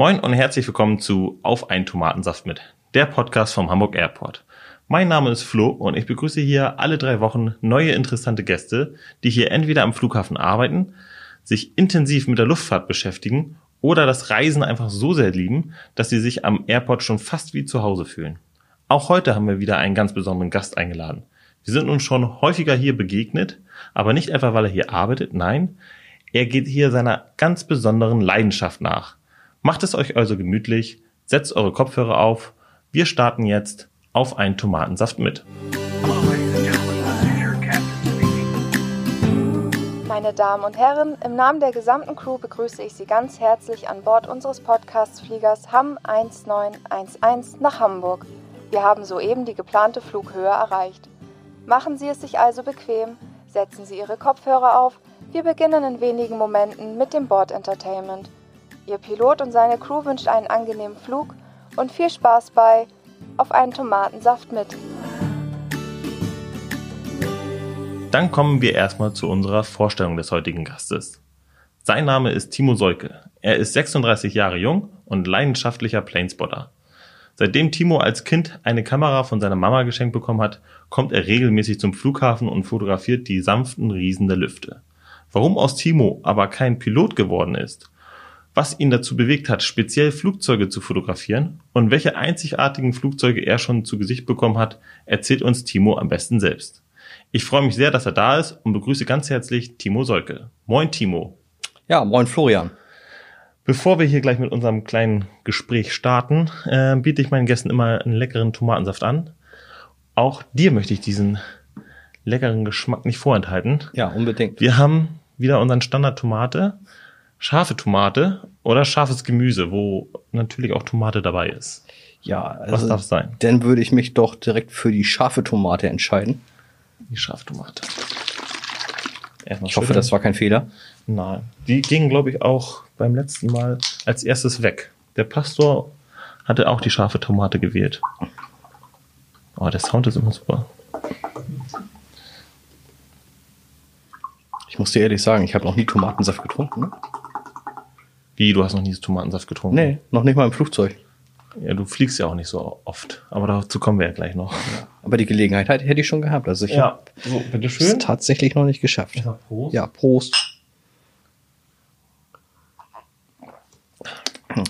Moin und herzlich willkommen zu Auf einen Tomatensaft mit, der Podcast vom Hamburg Airport. Mein Name ist Flo und ich begrüße hier alle drei Wochen neue interessante Gäste, die hier entweder am Flughafen arbeiten, sich intensiv mit der Luftfahrt beschäftigen oder das Reisen einfach so sehr lieben, dass sie sich am Airport schon fast wie zu Hause fühlen. Auch heute haben wir wieder einen ganz besonderen Gast eingeladen. Wir sind uns schon häufiger hier begegnet, aber nicht einfach, weil er hier arbeitet, nein, er geht hier seiner ganz besonderen Leidenschaft nach. Macht es euch also gemütlich, setzt eure Kopfhörer auf. Wir starten jetzt auf einen Tomatensaft mit. Meine Damen und Herren, im Namen der gesamten Crew begrüße ich Sie ganz herzlich an Bord unseres Podcast-Fliegers HAM 1911 nach Hamburg. Wir haben soeben die geplante Flughöhe erreicht. Machen Sie es sich also bequem, setzen Sie Ihre Kopfhörer auf. Wir beginnen in wenigen Momenten mit dem Bord-Entertainment. Ihr Pilot und seine Crew wünscht einen angenehmen Flug und viel Spaß bei Auf einen Tomatensaft mit. Dann kommen wir erstmal zu unserer Vorstellung des heutigen Gastes. Sein Name ist Timo Seuke. Er ist 36 Jahre jung und leidenschaftlicher Planespotter. Seitdem Timo als Kind eine Kamera von seiner Mama geschenkt bekommen hat, kommt er regelmäßig zum Flughafen und fotografiert die sanften Riesen der Lüfte. Warum aus Timo aber kein Pilot geworden ist was ihn dazu bewegt hat, speziell Flugzeuge zu fotografieren und welche einzigartigen Flugzeuge er schon zu Gesicht bekommen hat, erzählt uns Timo am besten selbst. Ich freue mich sehr, dass er da ist und begrüße ganz herzlich Timo Solke. Moin Timo. Ja, moin Florian. Bevor wir hier gleich mit unserem kleinen Gespräch starten, äh, biete ich meinen Gästen immer einen leckeren Tomatensaft an. Auch dir möchte ich diesen leckeren Geschmack nicht vorenthalten. Ja, unbedingt. Wir haben wieder unseren Standard Tomate scharfe Tomate oder scharfes Gemüse, wo natürlich auch Tomate dabei ist. Ja, also was darf sein? Dann würde ich mich doch direkt für die scharfe Tomate entscheiden. Die scharfe Tomate. ich hoffe, das war kein Fehler. Nein. Die ging, glaube ich, auch beim letzten Mal als erstes weg. Der Pastor hatte auch die scharfe Tomate gewählt. Oh, der Sound ist immer super. Ich muss dir ehrlich sagen, ich habe noch nie Tomatensaft getrunken. Ne? Wie, du hast noch nie Tomatensaft getrunken? Nee, noch nicht mal im Flugzeug. Ja, du fliegst ja auch nicht so oft. Aber dazu kommen wir ja gleich noch. Ja. Aber die Gelegenheit hätte ich schon gehabt. Also ich ja. so, bitteschön. es tatsächlich noch nicht geschafft. Ja, Prost. Ja, Prost. Hm.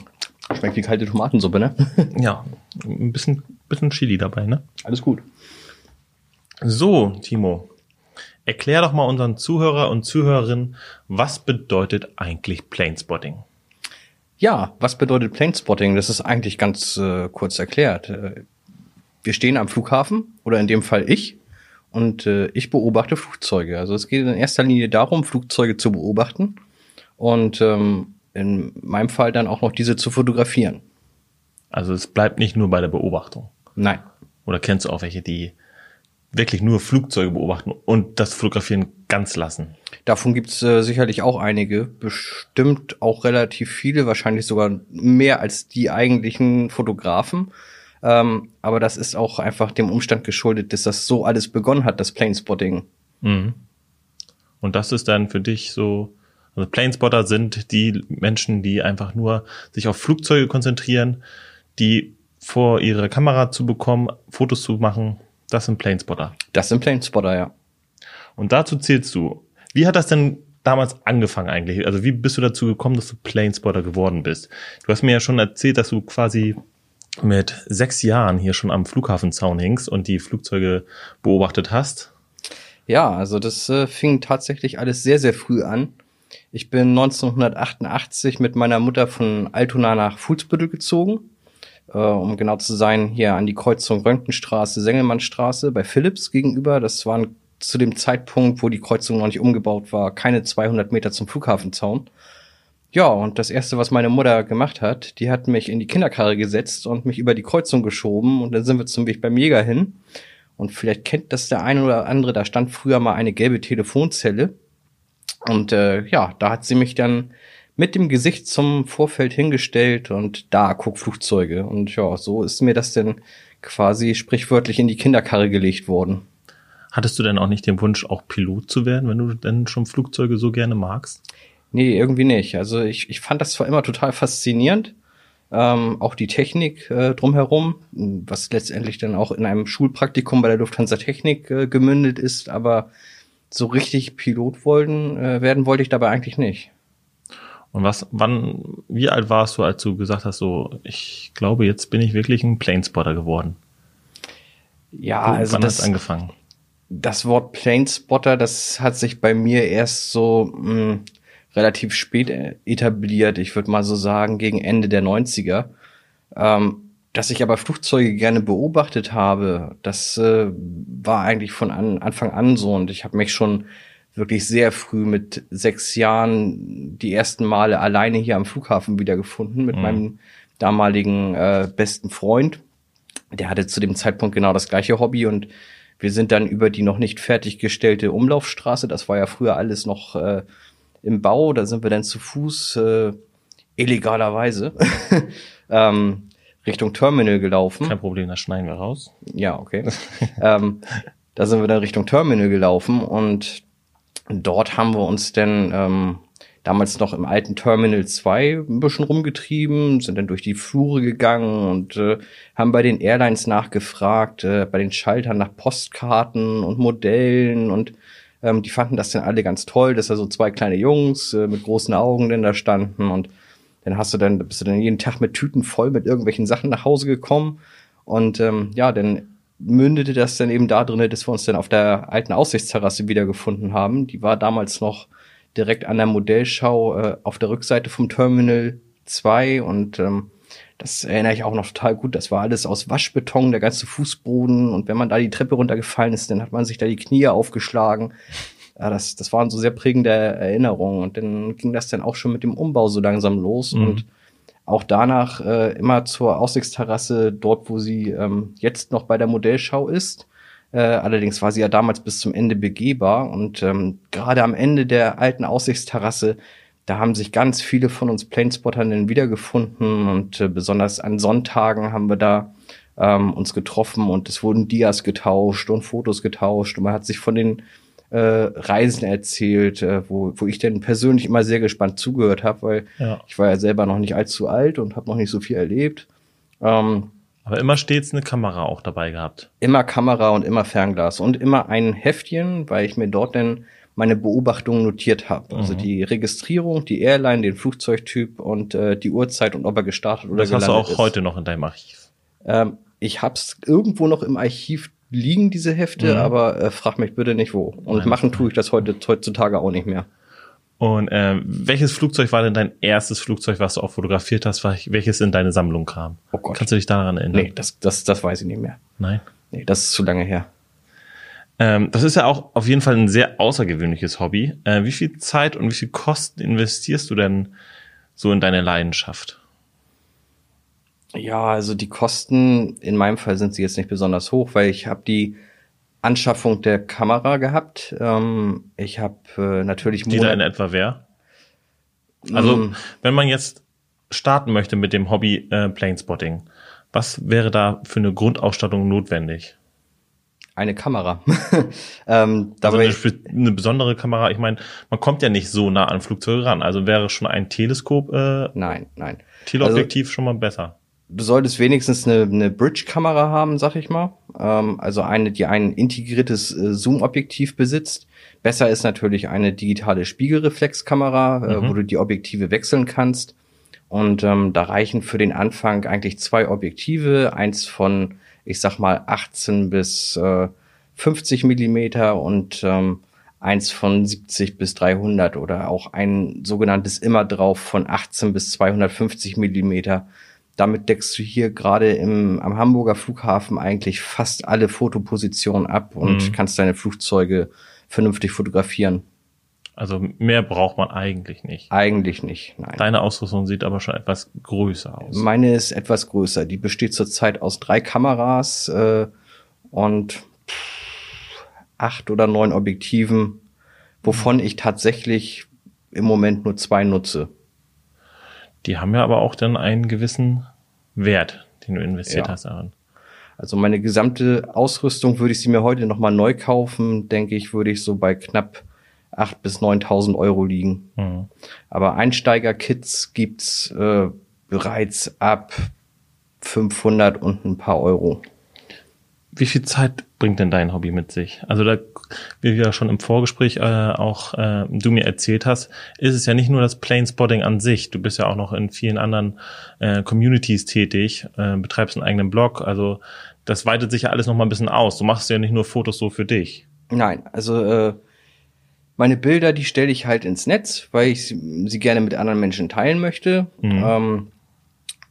Schmeckt wie kalte Tomatensuppe, ne? ja, ein bisschen, bisschen Chili dabei, ne? Alles gut. So, Timo. Erklär doch mal unseren Zuhörer und Zuhörerinnen, was bedeutet eigentlich Planespotting? Ja, was bedeutet Planespotting? Das ist eigentlich ganz äh, kurz erklärt. Äh, wir stehen am Flughafen oder in dem Fall ich und äh, ich beobachte Flugzeuge. Also es geht in erster Linie darum, Flugzeuge zu beobachten und ähm, in meinem Fall dann auch noch diese zu fotografieren. Also es bleibt nicht nur bei der Beobachtung. Nein. Oder kennst du auch welche, die wirklich nur Flugzeuge beobachten und das Fotografieren ganz lassen. Davon gibt's äh, sicherlich auch einige, bestimmt auch relativ viele, wahrscheinlich sogar mehr als die eigentlichen Fotografen. Ähm, aber das ist auch einfach dem Umstand geschuldet, dass das so alles begonnen hat, das Planespotting. Mhm. Und das ist dann für dich so, also Planespotter sind die Menschen, die einfach nur sich auf Flugzeuge konzentrieren, die vor ihre Kamera zu bekommen, Fotos zu machen das sind Planespotter. Das sind Planespotter, ja. Und dazu zählst du. Wie hat das denn damals angefangen eigentlich? Also wie bist du dazu gekommen, dass du Planespotter geworden bist? Du hast mir ja schon erzählt, dass du quasi mit sechs Jahren hier schon am Flughafenzaun hingst und die Flugzeuge beobachtet hast. Ja, also das äh, fing tatsächlich alles sehr, sehr früh an. Ich bin 1988 mit meiner Mutter von Altona nach Fuhlsbüttel gezogen äh, um genau zu sein, hier an die Kreuzung Röntgenstraße, Sengelmannstraße bei Philips gegenüber. Das waren zu dem Zeitpunkt, wo die Kreuzung noch nicht umgebaut war, keine 200 Meter zum Flughafenzaun. Ja, und das erste, was meine Mutter gemacht hat, die hat mich in die Kinderkarre gesetzt und mich über die Kreuzung geschoben und dann sind wir zum Weg beim Jäger hin. Und vielleicht kennt das der eine oder andere, da stand früher mal eine gelbe Telefonzelle. Und äh, ja, da hat sie mich dann mit dem Gesicht zum Vorfeld hingestellt und da guck Flugzeuge. Und ja, so ist mir das denn quasi sprichwörtlich in die Kinderkarre gelegt worden. Hattest du denn auch nicht den Wunsch, auch Pilot zu werden, wenn du denn schon Flugzeuge so gerne magst? Nee, irgendwie nicht. Also ich, ich fand das zwar immer total faszinierend, ähm, auch die Technik äh, drumherum, was letztendlich dann auch in einem Schulpraktikum bei der Lufthansa Technik äh, gemündet ist, aber so richtig Pilot wollen, äh, werden wollte ich dabei eigentlich nicht. Und was, wann, wie alt warst du, als du gesagt hast, so, ich glaube, jetzt bin ich wirklich ein Planespotter geworden? Ja, Wo, also wann das, hast angefangen? Das Wort Planespotter, das hat sich bei mir erst so mh, hm, relativ spät etabliert. Ich würde mal so sagen, gegen Ende der 90er. Ähm, dass ich aber Flugzeuge gerne beobachtet habe, das äh, war eigentlich von an, Anfang an so. Und ich habe mich schon wirklich sehr früh mit sechs Jahren die ersten Male alleine hier am Flughafen wiedergefunden mit mhm. meinem damaligen äh, besten Freund. Der hatte zu dem Zeitpunkt genau das gleiche Hobby und wir sind dann über die noch nicht fertiggestellte Umlaufstraße, das war ja früher alles noch äh, im Bau, da sind wir dann zu Fuß äh, illegalerweise ähm, Richtung Terminal gelaufen. Kein Problem, das schneiden wir raus. Ja, okay. ähm, da sind wir dann Richtung Terminal gelaufen und dort haben wir uns dann ähm, damals noch im alten Terminal 2 ein bisschen rumgetrieben, sind dann durch die Flure gegangen und äh, haben bei den Airlines nachgefragt, äh, bei den Schaltern nach Postkarten und Modellen und ähm, die fanden das dann alle ganz toll, dass da so zwei kleine Jungs äh, mit großen Augen denn da standen und dann hast du dann, bist du dann jeden Tag mit Tüten voll mit irgendwelchen Sachen nach Hause gekommen und ähm, ja, dann mündete das dann eben da drin, dass wir uns dann auf der alten Aussichtsterrasse wiedergefunden haben. Die war damals noch direkt an der Modellschau äh, auf der Rückseite vom Terminal 2 und ähm, das erinnere ich auch noch total gut. Das war alles aus Waschbeton, der ganze Fußboden. Und wenn man da die Treppe runtergefallen ist, dann hat man sich da die Knie aufgeschlagen. Ja, das, das waren so sehr prägende Erinnerungen. Und dann ging das dann auch schon mit dem Umbau so langsam los. Mhm. Und auch danach äh, immer zur Aussichtsterrasse, dort, wo sie ähm, jetzt noch bei der Modellschau ist. Äh, allerdings war sie ja damals bis zum Ende begehbar. Und ähm, gerade am Ende der alten Aussichtsterrasse da haben sich ganz viele von uns Planespottern wiedergefunden und äh, besonders an Sonntagen haben wir da ähm, uns getroffen und es wurden Dias getauscht und Fotos getauscht und man hat sich von den äh, Reisen erzählt, äh, wo, wo ich dann persönlich immer sehr gespannt zugehört habe, weil ja. ich war ja selber noch nicht allzu alt und habe noch nicht so viel erlebt. Ähm, aber immer stets eine Kamera auch dabei gehabt. Immer Kamera und immer Fernglas und immer ein Heftchen, weil ich mir dort dann meine Beobachtungen notiert habe. Also mhm. die Registrierung, die Airline, den Flugzeugtyp und äh, die Uhrzeit und ob er gestartet oder das gelandet ist. Das hast du auch ist. heute noch in deinem Archiv. Ähm, ich hab's irgendwo noch im Archiv liegen, diese Hefte, mhm. aber äh, frag mich bitte nicht wo. Und Nein, machen tue ich das heute heutzutage auch nicht mehr. Und äh, welches Flugzeug war denn dein erstes Flugzeug, was du auch fotografiert hast, welches in deine Sammlung kam? Oh Gott. Kannst du dich daran erinnern? Nee, das, das, das weiß ich nicht mehr. Nein? Nee, das ist zu lange her. Ähm, das ist ja auch auf jeden Fall ein sehr außergewöhnliches Hobby. Äh, wie viel Zeit und wie viel Kosten investierst du denn so in deine Leidenschaft? Ja, also die Kosten in meinem Fall sind sie jetzt nicht besonders hoch, weil ich habe die Anschaffung der Kamera gehabt. Ähm, ich habe äh, natürlich die da in etwa wer? Also mm. wenn man jetzt starten möchte mit dem Hobby äh, Planespotting, was wäre da für eine Grundausstattung notwendig? eine Kamera. ähm, also eine, eine, besondere Kamera, ich meine, man kommt ja nicht so nah an Flugzeuge ran. Also wäre schon ein Teleskop. Äh, nein, nein. Teleobjektiv also, schon mal besser. Du solltest wenigstens eine, eine Bridge-Kamera haben, sag ich mal. Ähm, also eine, die ein integriertes äh, Zoom-Objektiv besitzt. Besser ist natürlich eine digitale Spiegelreflexkamera, äh, mhm. wo du die Objektive wechseln kannst. Und ähm, da reichen für den Anfang eigentlich zwei Objektive, eins von ich sag mal 18 bis äh, 50 Millimeter und ähm, eins von 70 bis 300 oder auch ein sogenanntes immer drauf von 18 bis 250 Millimeter. Damit deckst du hier gerade im, am Hamburger Flughafen eigentlich fast alle Fotopositionen ab und mhm. kannst deine Flugzeuge vernünftig fotografieren. Also mehr braucht man eigentlich nicht. Eigentlich nicht, nein. Deine Ausrüstung sieht aber schon etwas größer aus. Meine ist etwas größer. Die besteht zurzeit aus drei Kameras äh, und acht oder neun Objektiven, wovon ich tatsächlich im Moment nur zwei nutze. Die haben ja aber auch dann einen gewissen Wert, den du investiert ja. hast daran. Also meine gesamte Ausrüstung würde ich sie mir heute nochmal neu kaufen, denke ich, würde ich so bei knapp 8.000 bis 9.000 Euro liegen. Mhm. Aber Einsteiger-Kits gibt's äh, bereits ab 500 und ein paar Euro. Wie viel Zeit bringt denn dein Hobby mit sich? Also da, wie du ja schon im Vorgespräch äh, auch äh, du mir erzählt hast, ist es ja nicht nur das Planespotting an sich. Du bist ja auch noch in vielen anderen äh, Communities tätig, äh, betreibst einen eigenen Blog. Also das weitet sich ja alles noch mal ein bisschen aus. Du machst ja nicht nur Fotos so für dich. Nein, also äh, meine Bilder, die stelle ich halt ins Netz, weil ich sie, sie gerne mit anderen Menschen teilen möchte. Mhm. Ähm,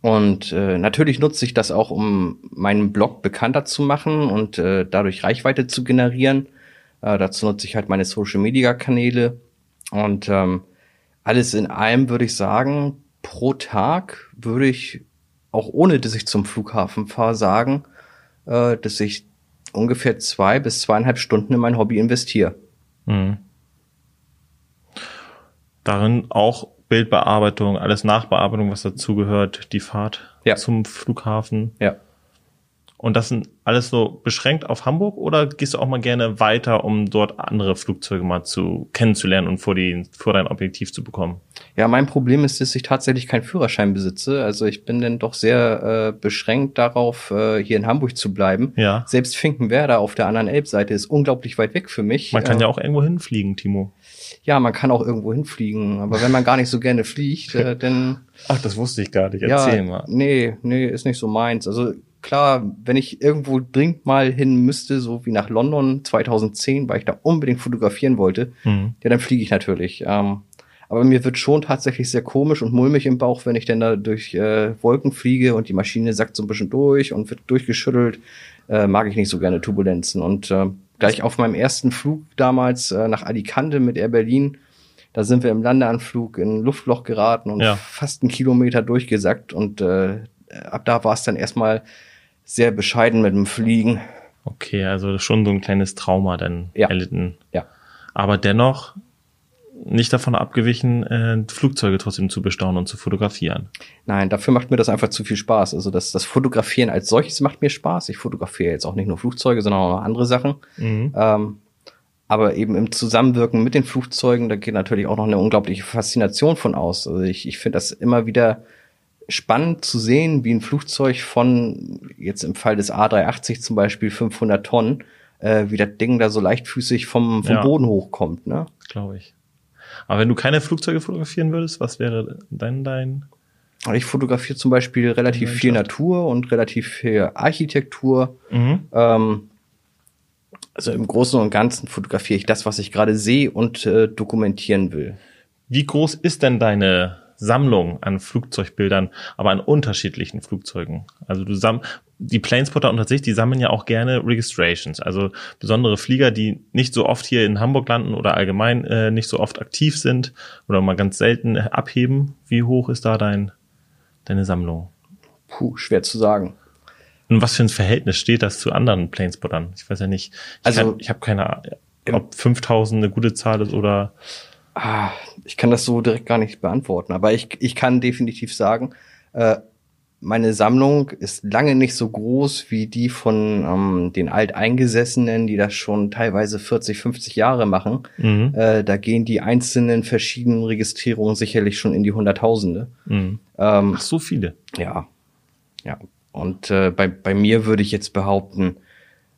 und äh, natürlich nutze ich das auch, um meinen Blog bekannter zu machen und äh, dadurch Reichweite zu generieren. Äh, dazu nutze ich halt meine Social-Media-Kanäle. Und ähm, alles in allem würde ich sagen, pro Tag würde ich, auch ohne dass ich zum Flughafen fahre, sagen, äh, dass ich ungefähr zwei bis zweieinhalb Stunden in mein Hobby investiere. Mhm. Darin auch Bildbearbeitung, alles Nachbearbeitung, was dazugehört, die Fahrt Ja. zum Flughafen. Ja. Und das sind alles so beschränkt auf Hamburg oder gehst du auch mal gerne weiter, um dort andere Flugzeuge mal zu kennenzulernen und vor, die, vor dein Objektiv zu bekommen? Ja, mein Problem ist, dass ich tatsächlich keinen Führerschein besitze. Also ich bin dann doch sehr äh, beschränkt darauf, äh, hier in Hamburg zu bleiben. Ja. Selbst Finkenwerder auf der anderen Elbseite ist unglaublich weit weg für mich. Man kann äh, ja auch irgendwo hinfliegen, Timo. Ja, man kann auch irgendwo hinfliegen. Aber wenn man gar nicht so gerne fliegt, äh, dann Ach, das wusste ich gar nicht. ja, Erzähl mal. nee, nee, ist nicht so meins. Also klar, wenn ich irgendwo dringend mal hin müsste, so wie nach London 2010, weil ich da unbedingt fotografieren wollte, Mhm. ja, dann fliege ich natürlich. Ähm, aber mir wird schon tatsächlich sehr komisch und mulmig im Bauch, wenn ich dann da durch äh, Wolken fliege und die Maschine sackt so ein bisschen durch und wird durchgeschüttelt. Äh, mag ich nicht so gerne Turbulenzen. Und äh, gleich auf meinem ersten Flug damals äh, nach Alicante mit Air Berlin, da sind wir im Landeanflug in ein Luftloch geraten und Ja. fast einen Kilometer durchgesackt. Und äh, ab da war es dann erstmal sehr bescheiden mit dem Fliegen. Okay, also schon so ein kleines Trauma dann Ja. erlitten. Ja. Aber dennoch nicht davon abgewichen, äh, Flugzeuge trotzdem zu bestaunen und zu fotografieren. Nein, dafür macht mir das einfach zu viel Spaß. Also das, das Fotografieren als solches macht mir Spaß. Ich fotografiere jetzt auch nicht nur Flugzeuge, sondern auch noch andere Sachen. Mhm. Ähm, aber eben im Zusammenwirken mit den Flugzeugen, da geht natürlich auch noch eine unglaubliche Faszination von aus. Also ich, ich finde das immer wieder spannend zu sehen, wie ein Flugzeug von, jetzt im Fall des A380 zum Beispiel 500 Tonnen, äh, wie das Ding da so leichtfüßig vom, vom Ja. Boden hochkommt. Ne? Glaube ich. Aber wenn du keine Flugzeuge fotografieren würdest, was wäre dann dein? Ich fotografiere zum Beispiel relativ viel Natur und relativ viel Architektur. Mhm. Ähm, also im Großen und Ganzen fotografiere ich das, was ich gerade sehe und äh, dokumentieren will. Wie groß ist denn deine Sammlung an Flugzeugbildern, aber an unterschiedlichen Flugzeugen? Also du samm die Planespotter unter sich, die sammeln ja auch gerne Registrations, also besondere Flieger, die nicht so oft hier in Hamburg landen oder allgemein äh, nicht so oft aktiv sind oder mal ganz selten äh, abheben. Wie hoch ist da dein deine Sammlung? Puh, schwer zu sagen. Und was für ein Verhältnis steht das zu anderen Planespottern? Ich weiß ja nicht. Ich Also- kann, ich habe keine Ahnung, ob 5000 eine gute Zahl ist oder Ah, ich kann das so direkt gar nicht beantworten, aber ich, ich kann definitiv sagen, äh, meine Sammlung ist lange nicht so groß wie die von ähm, den Alteingesessenen, die das schon teilweise 40, 50 Jahre machen. Mhm. Äh, da gehen die einzelnen verschiedenen Registrierungen sicherlich schon in die Hunderttausende. Mhm. Ähm, Ach, so viele. Ja, ja. Und äh, bei, bei mir würde ich jetzt behaupten,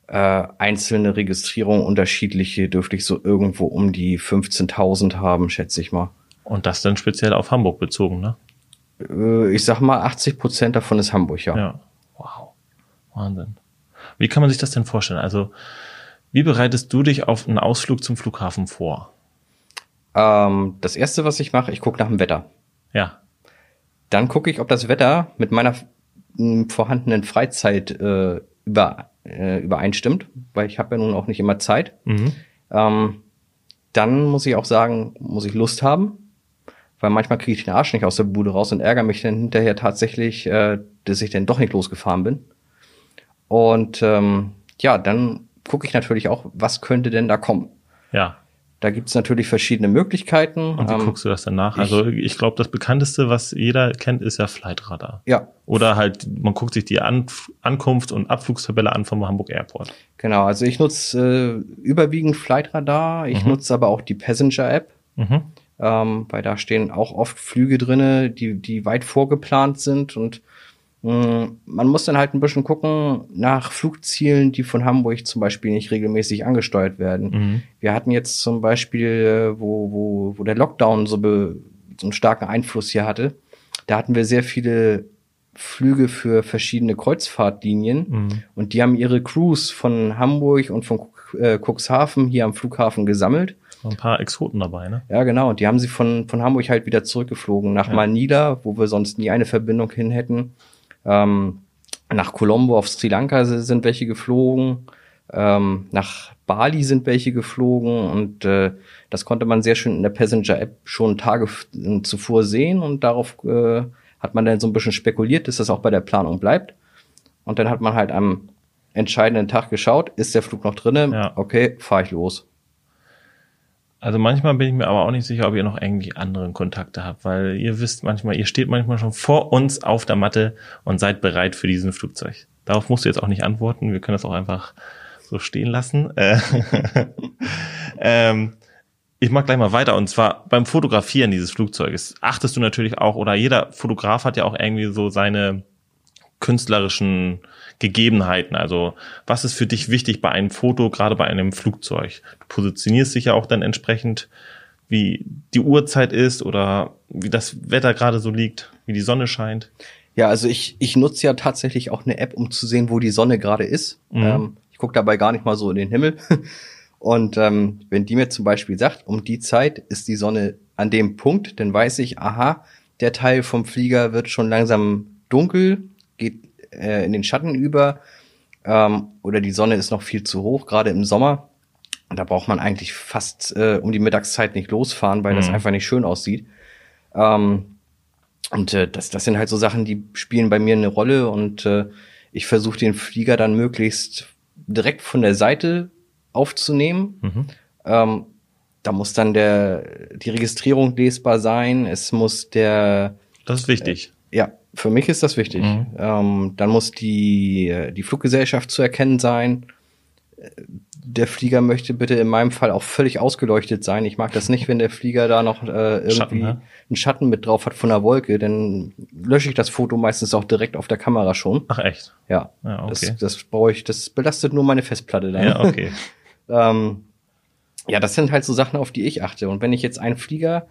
äh, einzelne Registrierungen, unterschiedliche, dürfte ich so irgendwo um die 15.000 haben, schätze ich mal. Und das dann speziell auf Hamburg bezogen, ne? Äh, ich sag mal, 80 Prozent davon ist Hamburg, ja. Ja. Wow. Wahnsinn. Wie kann man sich das denn vorstellen? Also, wie bereitest du dich auf einen Ausflug zum Flughafen vor? Ähm, das erste, was ich mache, ich gucke nach dem Wetter. Ja. Dann gucke ich, ob das Wetter mit meiner vorhandenen Freizeit äh, über, äh, übereinstimmt, weil ich habe ja nun auch nicht immer Zeit. Mhm. Ähm, dann muss ich auch sagen, muss ich Lust haben, weil manchmal kriege ich den Arsch nicht aus der Bude raus und ärgere mich dann hinterher tatsächlich, äh, dass ich dann doch nicht losgefahren bin. Und ähm, ja, dann gucke ich natürlich auch, was könnte denn da kommen. Ja. Da gibt's natürlich verschiedene Möglichkeiten. Und wie Ähm, guckst du das dann nach? ich- also, ich glaube, das bekannteste, was jeder kennt, ist ja Flightradar. ja, Oder halt, man guckt sich die An Ankunft- und Abflugstabelle an vom Hamburg Airport. genau. Also ich nutze äh, überwiegend Flightradar. Ich Mhm. nutze aber auch die Passenger-App. Mhm. Ähm, weil da stehen auch oft Flüge drinne, die, die weit vorgeplant sind und mh, mm, man muss dann halt ein bisschen gucken nach Flugzielen, die von Hamburg zum Beispiel nicht regelmäßig angesteuert werden. Mhm. Wir hatten jetzt zum Beispiel, äh, wo, wo, wo der Lockdown so, be, so einen starken Einfluss hier hatte, da hatten wir sehr viele Flüge für verschiedene Kreuzfahrtlinien mhm. und die haben ihre Crews von Hamburg und von Cuxhaven hier am Flughafen gesammelt. Ein paar Exoten dabei, ne? Ja, genau. Und die haben sie von, von Hamburg halt wieder zurückgeflogen nach ja. Manila, wo wir sonst nie eine Verbindung hin hätten. Ähm, nach Colombo auf Sri Lanka sind welche geflogen. Ähm, nach Bali sind welche geflogen und äh, das konnte man sehr schön in der Passenger-App schon Tage zuvor sehen und darauf äh, hat man dann so ein bisschen spekuliert, dass das auch bei der Planung bleibt. Und dann hat man halt am entscheidenden Tag geschaut, ist der Flug noch drinnen? Ja. Okay, fahre ich los. Also manchmal bin ich mir aber auch nicht sicher, ob ihr noch irgendwie andere Kontakte habt, weil ihr wisst manchmal, ihr steht manchmal schon vor uns auf der Matte und seid bereit für diesen Flugzeug. Darauf musst du jetzt auch nicht antworten. Wir können das auch einfach so stehen lassen. Äh, ähm, ich mag gleich mal weiter und zwar beim Fotografieren dieses Flugzeuges achtest du natürlich auch oder jeder Fotograf hat ja auch irgendwie so seine künstlerischen Gegebenheiten. Also was ist für dich wichtig bei einem Foto, gerade bei einem Flugzeug? Du positionierst dich ja auch dann entsprechend, wie die Uhrzeit ist oder wie das Wetter gerade so liegt, wie die Sonne scheint. Ja, also ich, ich nutze ja tatsächlich auch eine App, um zu sehen, wo die Sonne gerade ist. Mhm. Ähm, ich gucke dabei gar nicht mal so in den Himmel. Und ähm, wenn die mir zum Beispiel sagt, um die Zeit ist die Sonne an dem Punkt, dann weiß ich, aha, der Teil vom Flieger wird schon langsam dunkel, geht äh, in den Schatten über ähm, oder die Sonne ist noch viel zu hoch, gerade im Sommer. Da braucht man eigentlich fast äh, um die Mittagszeit nicht losfahren, weil mhm. das einfach nicht schön aussieht. Ähm, und äh, das, das sind halt so Sachen, die spielen bei mir eine Rolle und äh, ich versuche den Flieger dann möglichst direkt von der Seite aufzunehmen. Mhm. Ähm, da muss dann der, die Registrierung lesbar sein. Es muss der. Das ist wichtig. Äh, ja, für mich ist das wichtig. Mhm. Ähm, dann muss die, die Fluggesellschaft zu erkennen sein. Der Flieger möchte bitte in meinem Fall auch völlig ausgeleuchtet sein. Ich mag das nicht, wenn der Flieger da noch äh, irgendwie Schatten, ne? einen Schatten mit drauf hat von der Wolke. Dann lösche ich das Foto meistens auch direkt auf der Kamera schon. Ach echt? Ja. ja okay. Das, das brauche ich. Das belastet nur meine Festplatte dann. Ja, okay. Ähm, ja, das sind halt so Sachen, auf die ich achte. Und wenn ich jetzt einen Flieger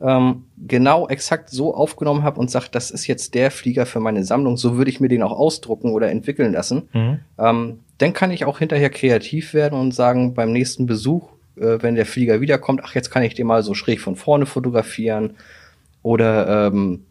ähm, genau exakt so aufgenommen habe und sage, das ist jetzt der Flieger für meine Sammlung, so würde ich mir den auch ausdrucken oder entwickeln lassen, mhm. ähm, dann kann ich auch hinterher kreativ werden und sagen, beim nächsten Besuch, äh, wenn der Flieger wiederkommt, ach, jetzt kann ich den mal so schräg von vorne fotografieren oder ähm,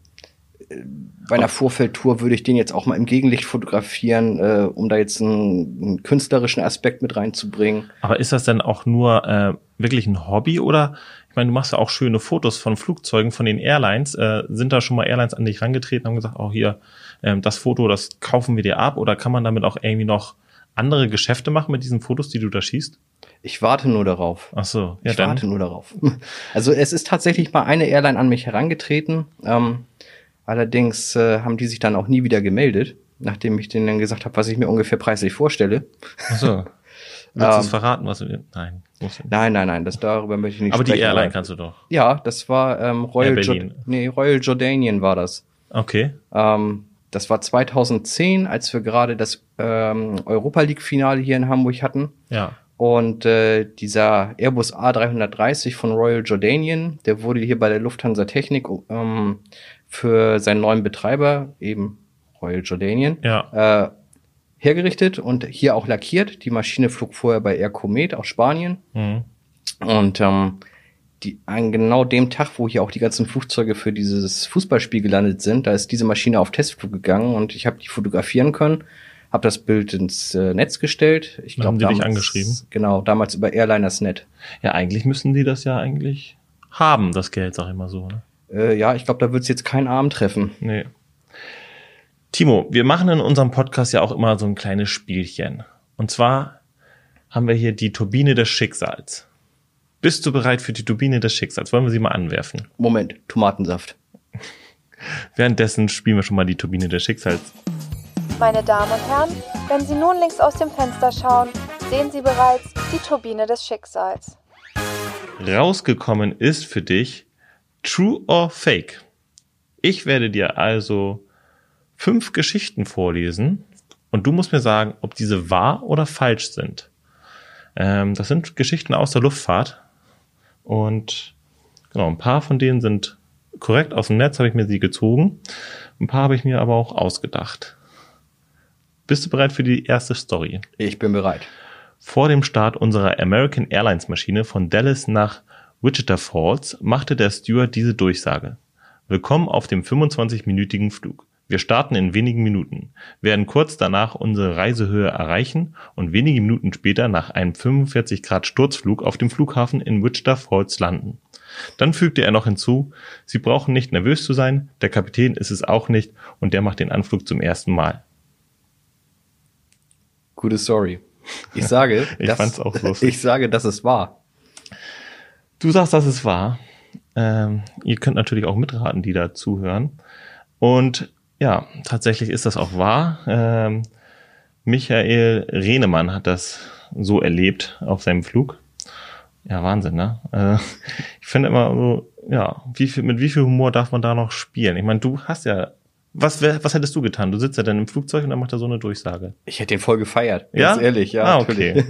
bei einer Vorfeldtour würde ich den jetzt auch mal im Gegenlicht fotografieren, äh, um da jetzt einen, einen, künstlerischen Aspekt mit reinzubringen. Aber ist das denn auch nur äh, wirklich ein Hobby oder? Ich meine, du machst ja auch schöne Fotos von Flugzeugen, von den Airlines. Äh, sind da schon mal Airlines an dich rangetreten und haben gesagt, auch oh, hier, ähm, das Foto, das kaufen wir dir ab? Oder kann man damit auch irgendwie noch andere Geschäfte machen mit diesen Fotos, die du da schießt? Ich warte nur darauf. Ach so, ja, ich dann. warte nur darauf. Also es ist tatsächlich mal eine Airline an mich herangetreten. Ähm, Allerdings äh, haben die sich dann auch nie wieder gemeldet, nachdem ich denen dann gesagt habe, was ich mir ungefähr preislich vorstelle. Ach so. Willst du es ähm, verraten, was du Nein. Nein, nein, nein, das darüber möchte ich nicht Aber sprechen. die Airline kannst du doch. Ja, das war ähm, Royal, jo nee, Royal Jordanian war das. Okay. Ähm, das war 2010, als wir gerade das ähm, Europa League Finale hier in Hamburg hatten. Ja. Und äh, dieser Airbus A330 von Royal Jordanian, der wurde hier bei der Lufthansa Technik ähm, für seinen neuen Betreiber, eben Royal Jordanian, ja. äh, hergerichtet und hier auch lackiert. Die Maschine flog vorher bei Air Comet aus Spanien. Mhm. Und ähm, die, an genau dem Tag, wo hier auch die ganzen Flugzeuge für dieses Fußballspiel gelandet sind, da ist diese Maschine auf Testflug gegangen und ich habe die fotografieren können, habe das Bild ins äh, Netz gestellt. Ich glaube, die damals, dich angeschrieben. Genau, damals über Airliners.net. Ja, eigentlich müssen die das ja eigentlich haben, das Geld, sag ich mal so. Ne? Äh, ja, ich glaube, da wird es jetzt keinen Arm treffen. Nee. Timo, wir machen in unserem Podcast ja auch immer so ein kleines Spielchen. Und zwar haben wir hier die Turbine des Schicksals. Bist du bereit für die Turbine des Schicksals? Wollen wir sie mal anwerfen? Moment, Tomatensaft. Währenddessen spielen wir schon mal die Turbine des Schicksals. Meine Damen und Herren, wenn Sie nun links aus dem Fenster schauen, sehen Sie bereits die Turbine des Schicksals. Rausgekommen ist für dich True or Fake? Ich werde dir also fünf Geschichten vorlesen und du musst mir sagen, ob diese wahr oder falsch sind. Ähm, das sind Geschichten aus der Luftfahrt und genau, ein paar von denen sind korrekt. Aus dem Netz habe ich mir sie gezogen. Ein paar habe ich mir aber auch ausgedacht. Bist du bereit für die erste Story? Ich bin bereit. Vor dem Start unserer American Airlines Maschine von Dallas nach Wichita Falls machte der Steward diese Durchsage. Willkommen auf dem 25-minütigen Flug. Wir starten in wenigen Minuten, werden kurz danach unsere Reisehöhe erreichen und wenige Minuten später nach einem 45 Grad Sturzflug auf dem Flughafen in Wichita Falls landen. Dann fügte er noch hinzu, Sie brauchen nicht nervös zu sein, der Kapitän ist es auch nicht und der macht den Anflug zum ersten Mal. Gute Story. Ich sage, Ich dass, fand's auch lustig. ich sage, dass es wahr. Du sagst, dass es wahr. Ähm, ihr könnt natürlich auch mitraten, die da zuhören. Und ja, tatsächlich ist das auch wahr. Ähm, Michael Rehnemann hat das so erlebt auf seinem Flug. Ja, Wahnsinn, ne? Äh, ich finde immer so, ja, wie viel, mit wie viel Humor darf man da noch spielen? Ich meine, du hast ja, was, was hättest du getan? Du sitzt ja dann im Flugzeug und dann macht er so eine Durchsage. Ich hätte den voll gefeiert. Ja? Ganz ehrlich, ja. Ah, okay.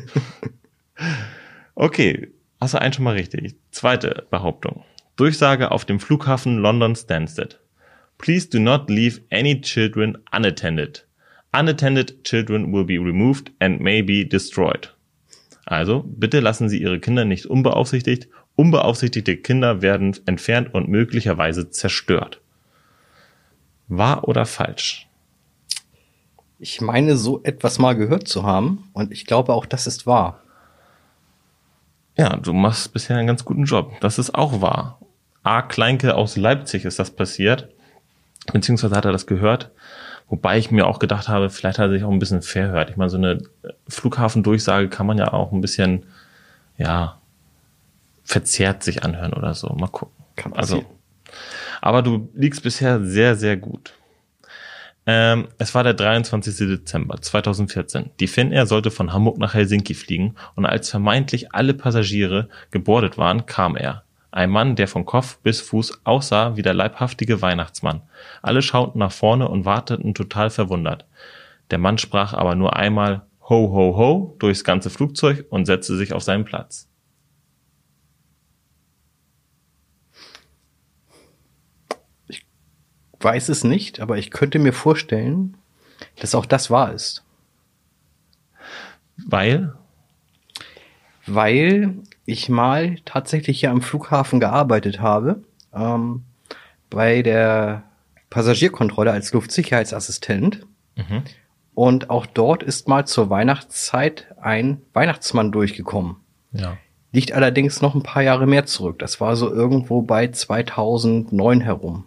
okay, hast du einen schon mal richtig. Zweite Behauptung. Durchsage auf dem Flughafen London Stansted. Please do not leave any children unattended. Unattended children will be removed and may be destroyed. Also, bitte lassen Sie Ihre Kinder nicht unbeaufsichtigt. Unbeaufsichtigte Kinder werden entfernt und möglicherweise zerstört. Wahr oder falsch? Ich meine, so etwas mal gehört zu haben und ich glaube auch, das ist wahr. Ja, du machst bisher einen ganz guten Job. Das ist auch wahr. A. Kleinke aus Leipzig ist das passiert. Beziehungsweise hat er das gehört. Wobei ich mir auch gedacht habe, vielleicht hat er sich auch ein bisschen verhört. Ich meine, so eine Flughafendurchsage kann man ja auch ein bisschen, ja, verzerrt sich anhören oder so. Mal gucken. Kann Also, passieren. aber du liegst bisher sehr, sehr gut. Ähm, es war der 23. Dezember 2014. Die Finnair sollte von Hamburg nach Helsinki fliegen und als vermeintlich alle Passagiere gebordet waren, kam er. Ein Mann, der von Kopf bis Fuß aussah wie der leibhaftige Weihnachtsmann. Alle schauten nach vorne und warteten total verwundert. Der Mann sprach aber nur einmal Ho, ho, ho durchs ganze Flugzeug und setzte sich auf seinen Platz. Weiß es nicht, aber ich könnte mir vorstellen, dass auch das wahr ist. Weil, Weil ich mal tatsächlich ja am Flughafen gearbeitet habe, ähm, bei der Passagierkontrolle als Luftsicherheitsassistent. Mhm. Und auch dort ist mal zur Weihnachtszeit ein Weihnachtsmann durchgekommen. ja, Liegt allerdings noch ein paar Jahre mehr zurück. Das war so irgendwo bei 2009 herum.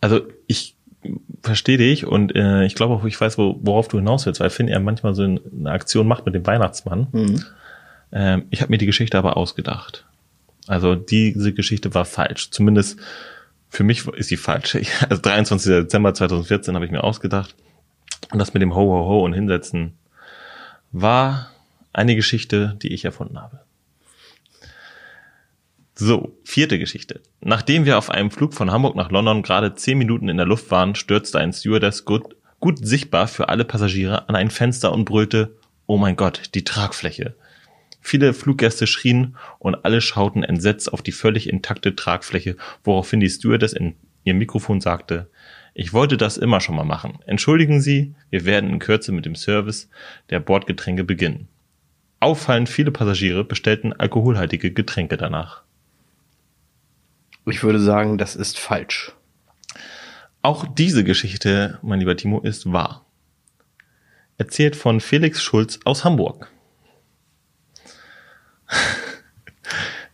Also ich verstehe dich und äh, ich glaube auch, ich weiß, wo, worauf du hinaus willst, weil Finn ja manchmal so eine Aktion macht mit dem Weihnachtsmann. Mhm. Ähm, ich habe mir die Geschichte aber ausgedacht. Also diese Geschichte war falsch. Zumindest für mich ist sie falsch. Also 23. Dezember 2014 habe ich mir ausgedacht. Und das mit dem Ho Ho Ho und Hinsetzen war eine Geschichte, die ich erfunden habe. So, vierte Geschichte. Nachdem wir auf einem Flug von Hamburg nach London gerade zehn Minuten in der Luft waren, stürzte ein Stewardess gut, gut sichtbar für alle Passagiere an ein Fenster und brüllte, oh mein Gott, die Tragfläche. Viele Fluggäste schrien und alle schauten entsetzt auf die völlig intakte Tragfläche, woraufhin die Stewardess in ihr Mikrofon sagte, ich wollte das immer schon mal machen. Entschuldigen Sie, wir werden in Kürze mit dem Service der Bordgetränke beginnen. Auffallend viele Passagiere bestellten alkoholhaltige Getränke danach. Ich würde sagen, das ist falsch. Auch diese Geschichte, mein lieber Timo, ist wahr. Erzählt von Felix Schulz aus Hamburg.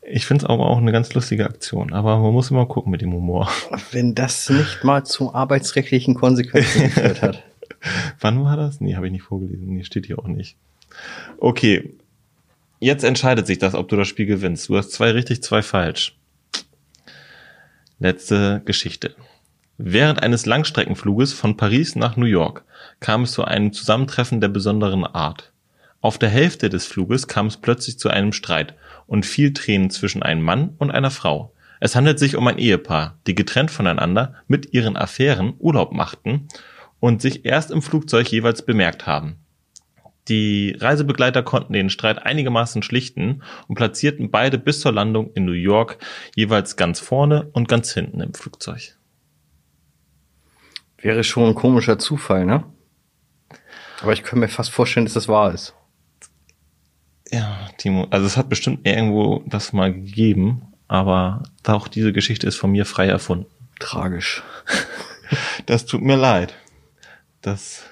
Ich finde es aber auch eine ganz lustige Aktion, aber man muss immer gucken mit dem Humor. Wenn das nicht mal zu arbeitsrechtlichen Konsequenzen geführt hat. Wann war das? Nee, habe ich nicht vorgelesen. Nee, steht hier auch nicht. Okay. Jetzt entscheidet sich das, ob du das Spiel gewinnst. Du hast zwei richtig, zwei falsch. Letzte Geschichte. Während eines Langstreckenfluges von Paris nach New York kam es zu einem Zusammentreffen der besonderen Art. Auf der Hälfte des Fluges kam es plötzlich zu einem Streit und viel Tränen zwischen einem Mann und einer Frau. Es handelt sich um ein Ehepaar, die getrennt voneinander mit ihren Affären Urlaub machten und sich erst im Flugzeug jeweils bemerkt haben. Die Reisebegleiter konnten den Streit einigermaßen schlichten und platzierten beide bis zur Landung in New York jeweils ganz vorne und ganz hinten im Flugzeug. Wäre schon ein komischer Zufall, ne? Aber ich könnte mir fast vorstellen, dass das wahr ist. Timo, also es hat bestimmt irgendwo das mal gegeben, aber auch diese Geschichte ist von mir frei erfunden. Tragisch. Das tut mir leid. Das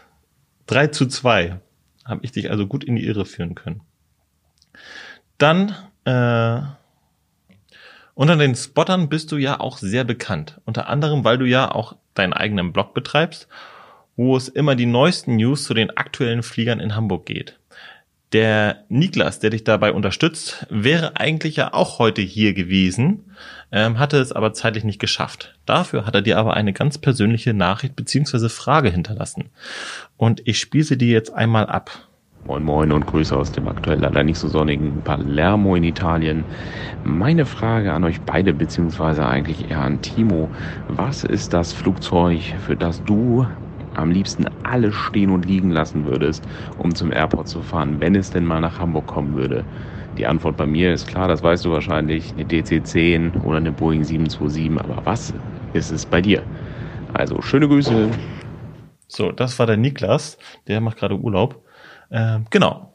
3 zu 2 habe ich dich also gut in die Irre führen können. Dann, äh, unter den Spottern bist du ja auch sehr bekannt. Unter anderem, weil du ja auch deinen eigenen Blog betreibst, wo es immer die neuesten News zu den aktuellen Fliegern in Hamburg geht. Der Niklas, der dich dabei unterstützt, wäre eigentlich ja auch heute hier gewesen, ähm, hatte es aber zeitlich nicht geschafft. Dafür hat er dir aber eine ganz persönliche Nachricht beziehungsweise Frage hinterlassen. Und ich spiele sie dir jetzt einmal ab. Moin Moin und Grüße aus dem aktuell leider nicht so sonnigen Palermo in Italien. Meine Frage an euch beide, beziehungsweise eigentlich eher an Timo. Was ist das Flugzeug, für das du am liebsten alles stehen und liegen lassen würdest, um zum Airport zu fahren, wenn es denn mal nach Hamburg kommen würde? Die Antwort bei mir ist klar, das weißt du wahrscheinlich, eine DC-10 oder eine Boeing 727, aber was ist es bei dir? Also schöne Grüße. So, das war der Niklas, der macht gerade Urlaub. Ähm, genau.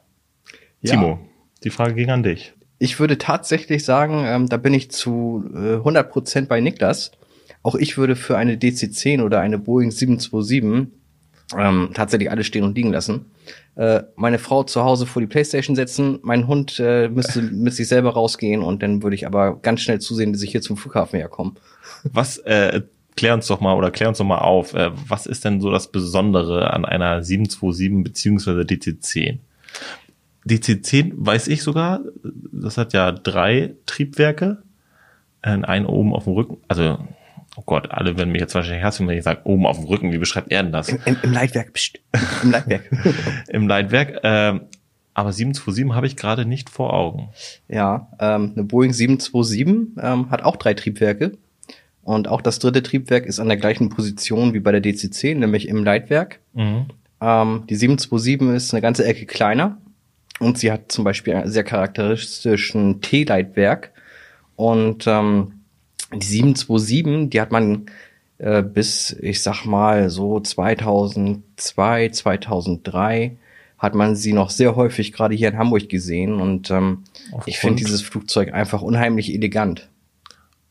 Ja. Timo, die Frage ging an dich. Ich würde tatsächlich sagen, ähm, da bin ich zu äh, 100% bei Niklas. Auch ich würde für eine DC-10 oder eine Boeing 727 ähm, tatsächlich alles stehen und liegen lassen. Äh, meine Frau zu Hause vor die Playstation setzen, mein Hund äh, müsste mit sich selber rausgehen und dann würde ich aber ganz schnell zusehen, dass ich hier zum Flughafen herkomme. Was, äh, klär uns doch mal oder klär uns doch mal auf, äh, was ist denn so das Besondere an einer 727 beziehungsweise DC-10? DC-10 weiß ich sogar, das hat ja drei Triebwerke, äh, einen oben auf dem Rücken, also Oh Gott, alle werden mich jetzt wahrscheinlich hassen, wenn ich sage, oben auf dem Rücken, wie beschreibt er denn das? Im, im, im Leitwerk, pst, im Leitwerk. Im Leitwerk. Ähm, aber 727 habe ich gerade nicht vor Augen. ja, ähm, eine Boeing 727 ähm, hat auch drei Triebwerke. Und auch das dritte Triebwerk ist an der gleichen Position wie bei der DC-10, nämlich im Leitwerk. Mhm. Ähm, die 727 ist eine ganze Ecke kleiner und sie hat zum Beispiel einen sehr charakteristischen T-Leitwerk. Und ähm, die 727, die hat man äh, bis, ich sag mal, so 2002, 2003 hat man sie noch sehr häufig gerade hier in Hamburg gesehen und ähm, Aufgrund- ich finde dieses Flugzeug einfach unheimlich elegant.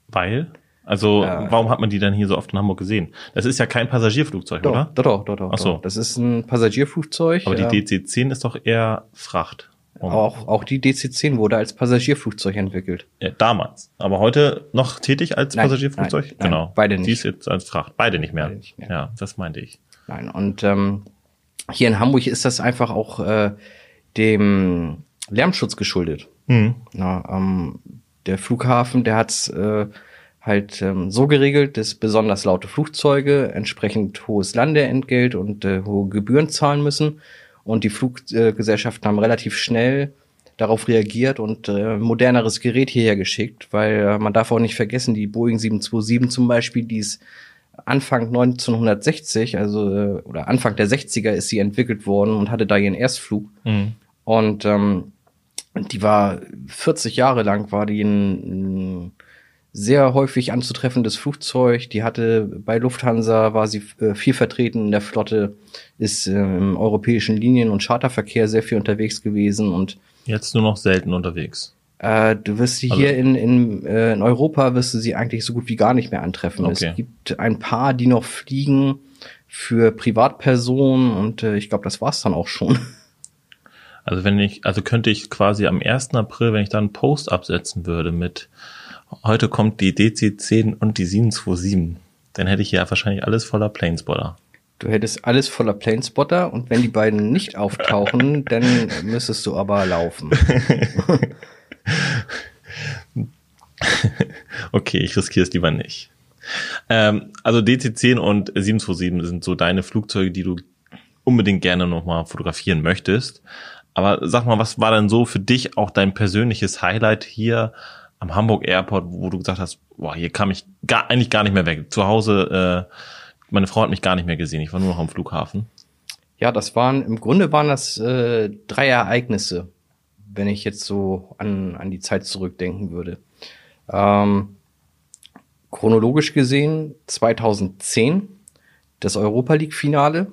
Weil? Also, Äh. warum hat man die dann hier so oft in Hamburg gesehen? Das ist ja kein Passagierflugzeug, Doch, oder? doch, doch, doch, doch. Ach so. doch. Das ist ein Passagierflugzeug. Aber die ähm, DC-10 ist doch eher Fracht. Und- auch, auch die DC-10 wurde als Passagierflugzeug entwickelt. Ja, damals. Aber heute noch tätig als Nein, Passagierflugzeug? nein, nein, genau. beide nicht. Die ist jetzt als Fracht. Beide nicht mehr. Beide nicht mehr. Ja, das meinte ich. Nein, und ähm, hier in Hamburg ist das einfach auch äh, dem Lärmschutz geschuldet. Mhm. Na, ähm, der Flughafen, der hat's äh, halt ähm, so geregelt, dass besonders laute Flugzeuge entsprechend hohes Landeentgelt und äh, hohe Gebühren zahlen müssen. Und die Fluggesellschaften haben relativ schnell darauf reagiert und äh, moderneres Gerät hierher geschickt, weil äh, man darf auch nicht vergessen, die Boeing 727 zum Beispiel, die ist Anfang 1960, also äh, oder Anfang der 60er ist sie entwickelt worden und hatte da ihren Erstflug. Mhm. Und ähm, die war 40 Jahre lang, war die ein, ein sehr häufig anzutreffendes Flugzeug. Die hatte bei Lufthansa, war sie äh, viel vertreten in der Flotte, ist äh, im europäischen Linien- und Charterverkehr sehr viel unterwegs gewesen. Und Jetzt nur noch selten unterwegs. äh, du wirst sie Also- hier in, in, äh, in Europa, wirst du sie eigentlich so gut wie gar nicht mehr antreffen. Okay. Es gibt ein paar, die noch fliegen für Privatpersonen und ich glaube, das war's dann auch schon. Also wenn ich, also könnte ich quasi am 1. April, wenn ich da einen Post absetzen würde mit heute kommt die DC-10 und die 727, dann hätte ich ja wahrscheinlich alles voller Planespotter. Du hättest alles voller Planespotter und wenn die beiden nicht auftauchen, dann müsstest du aber laufen. Okay, ich riskiere es lieber nicht. Ähm, also DC-10 und 727 sind so deine Flugzeuge, die du unbedingt gerne nochmal fotografieren möchtest. Aber sag mal, was war denn so für dich auch dein persönliches Highlight hier am Hamburg Airport, wo du gesagt hast, boah, hier kam ich gar, eigentlich gar nicht mehr weg. Zu Hause, äh, meine Frau hat mich gar nicht mehr gesehen. Ich war nur noch am Flughafen. Ja, das waren, im Grunde waren das äh, drei Ereignisse, wenn ich jetzt so an, an die Zeit zurückdenken würde. Ähm, chronologisch gesehen 2010 das Europa League Finale.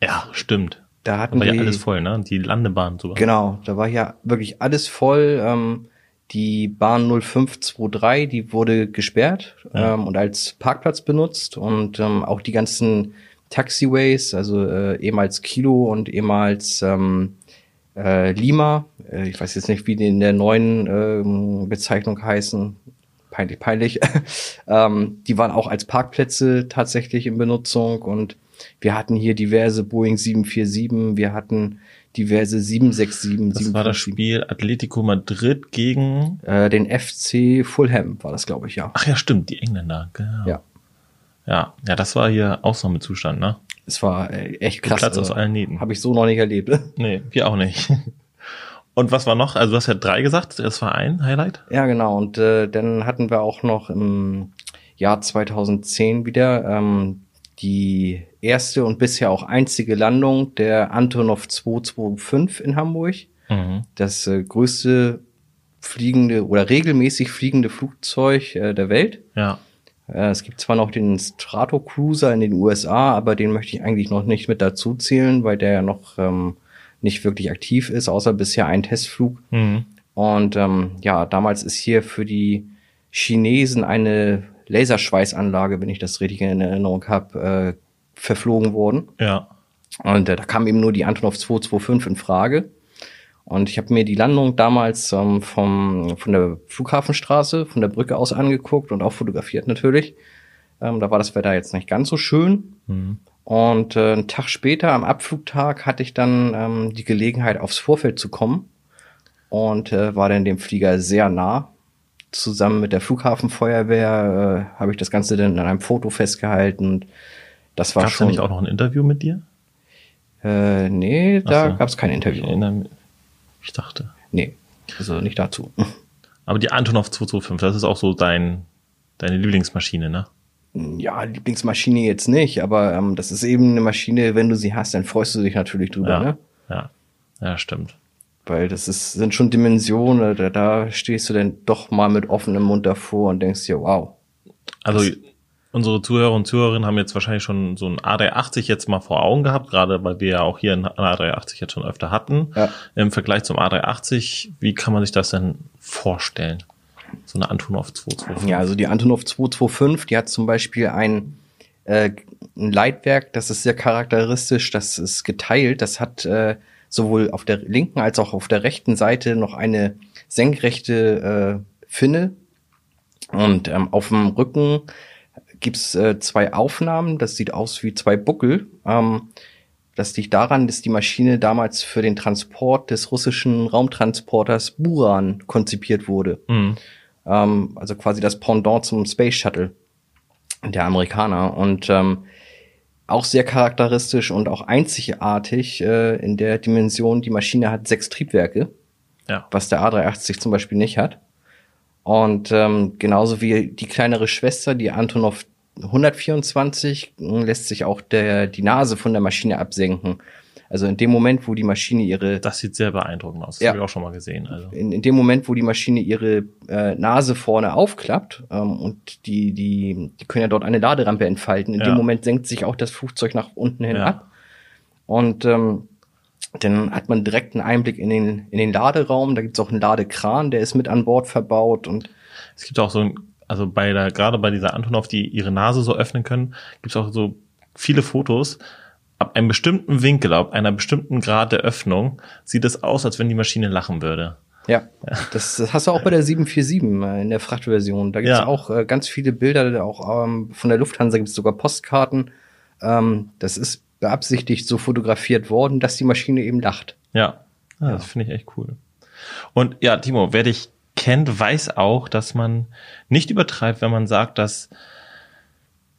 Ja, stimmt. Da hatten da war wir ja alles voll, ne? Die Landebahn sogar. Genau, da war ja wirklich alles voll. Ähm, die Bahn 0523, die wurde gesperrt Ja. ähm, und als Parkplatz benutzt. Und ähm, auch die ganzen Taxiways, also äh, ehemals Kilo und ehemals ähm, äh, Lima, äh, ich weiß jetzt nicht, wie die in der neuen ähm, Bezeichnung heißen, peinlich, peinlich, ähm, die waren auch als Parkplätze tatsächlich in Benutzung. Und wir hatten hier diverse Boeing 747, wir hatten diverse 767, Das war das 757. Spiel Atletico Madrid gegen. Äh, den FC Fulham war das, glaube ich, ja. Ach ja, stimmt, die Engländer. Genau. Ja. Ja, ja, das war hier Ausnahmezustand, ne? Es war äh, echt krass. Platz aus allen Nähten. Habe ich so noch nicht erlebt. Nee, wir auch nicht. Und was war noch? Also du hast ja drei gesagt, das war ein Highlight. Ja, genau. Und äh, dann hatten wir auch noch im Jahr 2010 wieder ähm, die erste und bisher auch einzige Landung der Antonov 225 in Hamburg. Mhm. Das äh, größte fliegende oder regelmäßig fliegende Flugzeug äh, der Welt. Ja. Äh, es gibt zwar noch den Stratocruiser in den USA, aber den möchte ich eigentlich noch nicht mit dazu zählen, weil der ja noch ähm, nicht wirklich aktiv ist, außer bisher ein Testflug. Mhm. Und ähm, ja, damals ist hier für die Chinesen eine Laserschweißanlage, wenn ich das richtig in Erinnerung habe, äh, verflogen worden. Ja. Und äh, da kam eben nur die Antonov 225 in Frage. Und ich habe mir die Landung damals ähm, vom, von der Flughafenstraße, von der Brücke aus angeguckt und auch fotografiert natürlich. Ähm, da war das Wetter jetzt nicht ganz so schön. Mhm. Und äh, einen Tag später, am Abflugtag, hatte ich dann ähm, die Gelegenheit, aufs Vorfeld zu kommen und äh, war dann dem Flieger sehr nah. Zusammen mit der Flughafenfeuerwehr äh, habe ich das Ganze dann an einem Foto festgehalten. Und das war Gab es da schon. nicht auch noch ein Interview mit dir? Äh, nee, da so. gab es kein Ich, Interview. mich- ich dachte. Nee, also nicht dazu. Aber die Antonov 225, das ist auch so dein, deine Lieblingsmaschine, ne? Ja, Lieblingsmaschine jetzt nicht, aber ähm, das ist eben eine Maschine, wenn du sie hast, dann freust du dich natürlich drüber, Ja. ne? Ja. Ja, stimmt. Weil das ist, sind schon Dimensionen, da, da stehst du dann doch mal mit offenem Mund davor und denkst dir, wow. Also unsere Zuhörer und Zuhörerinnen haben jetzt wahrscheinlich schon so ein A380 jetzt mal vor Augen gehabt, gerade weil wir ja auch hier einen A380 jetzt schon öfter hatten. Ja. Im Vergleich zum A380, wie kann man sich das denn vorstellen? So eine Antonov 225. Ja, also die Antonov 225, die hat zum Beispiel ein, äh, ein Leitwerk, das ist sehr charakteristisch, das ist geteilt, das hat äh, sowohl auf der linken als auch auf der rechten Seite noch eine senkrechte äh, Finne und ähm, auf dem Rücken gibt's äh, zwei Aufnahmen, das sieht aus wie zwei Buckel. Ähm, das liegt daran, dass die Maschine damals für den Transport des russischen Raumtransporters Buran konzipiert wurde. Mhm. Ähm, also quasi das Pendant zum Space Shuttle der Amerikaner. Und ähm, auch sehr charakteristisch und auch einzigartig äh, in der Dimension, die Maschine hat sechs Triebwerke, Ja. was der A380 zum Beispiel nicht hat. Und ähm, genauso wie die kleinere Schwester, die Antonov 124, mh, lässt sich auch der, die Nase von der Maschine absenken. Also in dem Moment, wo die Maschine ihre Das sieht sehr beeindruckend aus. Das Ja. habe ich auch schon mal gesehen. Also. in, in dem Moment, wo die Maschine ihre äh, Nase vorne aufklappt ähm, und die, die, die können ja dort eine Laderampe entfalten, in Ja. dem Moment senkt sich auch das Flugzeug nach unten hin Ja. ab. Und ähm, dann hat man direkt einen Einblick in den, in den Laderaum. Da gibt's auch einen Ladekran, der ist mit an Bord verbaut. Und Es gibt auch so ein, also bei der, gerade bei dieser Antonov, die ihre Nase so öffnen können, gibt es auch so viele Fotos. Ab einem bestimmten Winkel, ab einer bestimmten Grad der Öffnung, sieht es aus, als wenn die Maschine lachen würde. ja, das, das hast du auch bei der 747 äh, in der Frachtversion. Da gibt's Ja. auch äh, ganz viele Bilder, auch ähm, von der Lufthansa gibt's sogar Postkarten. Ähm, das ist beabsichtigt so fotografiert worden, dass die Maschine eben lacht. Ja, ja, das finde ich echt cool. Und ja, Timo, wer dich kennt, weiß auch, dass man nicht übertreibt, wenn man sagt, dass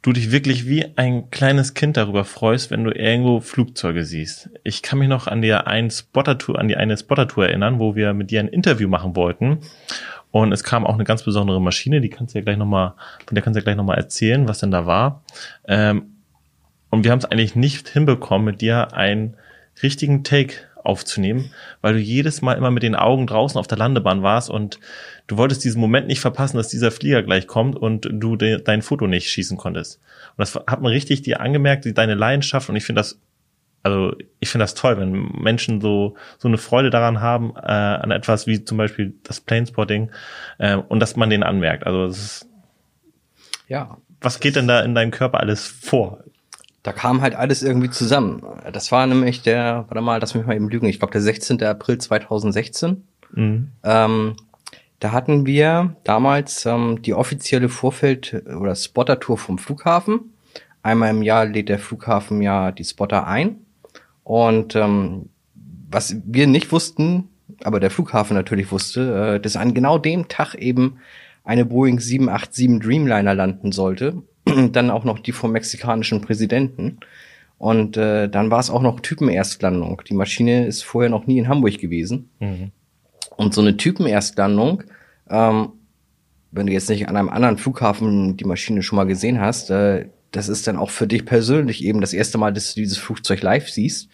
du dich wirklich wie ein kleines Kind darüber freust, wenn du irgendwo Flugzeuge siehst. Ich kann mich noch an die einen Spotter-Tour, an die eine Spotter-Tour erinnern, wo wir mit dir ein Interview machen wollten. Und es kam auch eine ganz besondere Maschine, die kannst du ja gleich nochmal, von der kannst du ja gleich nochmal erzählen, was denn da war. Ähm, und wir haben es eigentlich nicht hinbekommen, mit dir einen richtigen Take aufzunehmen, weil du jedes Mal immer mit den Augen draußen auf der Landebahn warst und du wolltest diesen Moment nicht verpassen, dass dieser Flieger gleich kommt und du de dein Foto nicht schießen konntest. Und das hat man richtig dir angemerkt, deine Leidenschaft und ich finde das also ich finde das toll, wenn Menschen so so eine Freude daran haben äh, an etwas wie zum Beispiel das Planespotting äh, und dass man den anmerkt. Also das ist, ja. Was geht denn da in deinem Körper alles vor? Da kam halt alles irgendwie zusammen. Das war nämlich der, warte mal, lass mich mal eben lügen, ich glaube der 16. April 2016. Mhm. Ähm, da hatten wir damals ähm, die offizielle Vorfeld- oder Spotter-Tour vom Flughafen. Einmal im Jahr lädt der Flughafen ja die Spotter ein. Und ähm, was wir nicht wussten, aber der Flughafen natürlich wusste, äh, dass an genau dem Tag eben eine Boeing 787 Dreamliner landen sollte dann auch noch die vom mexikanischen Präsidenten. Und äh, dann war es auch noch Typenerstlandung. Die Maschine ist vorher noch nie in Hamburg gewesen. Mhm. Und so eine Typenerstlandung, ähm, wenn du jetzt nicht an einem anderen Flughafen die Maschine schon mal gesehen hast, äh, das ist dann auch für dich persönlich eben das erste Mal, dass du dieses Flugzeug live siehst.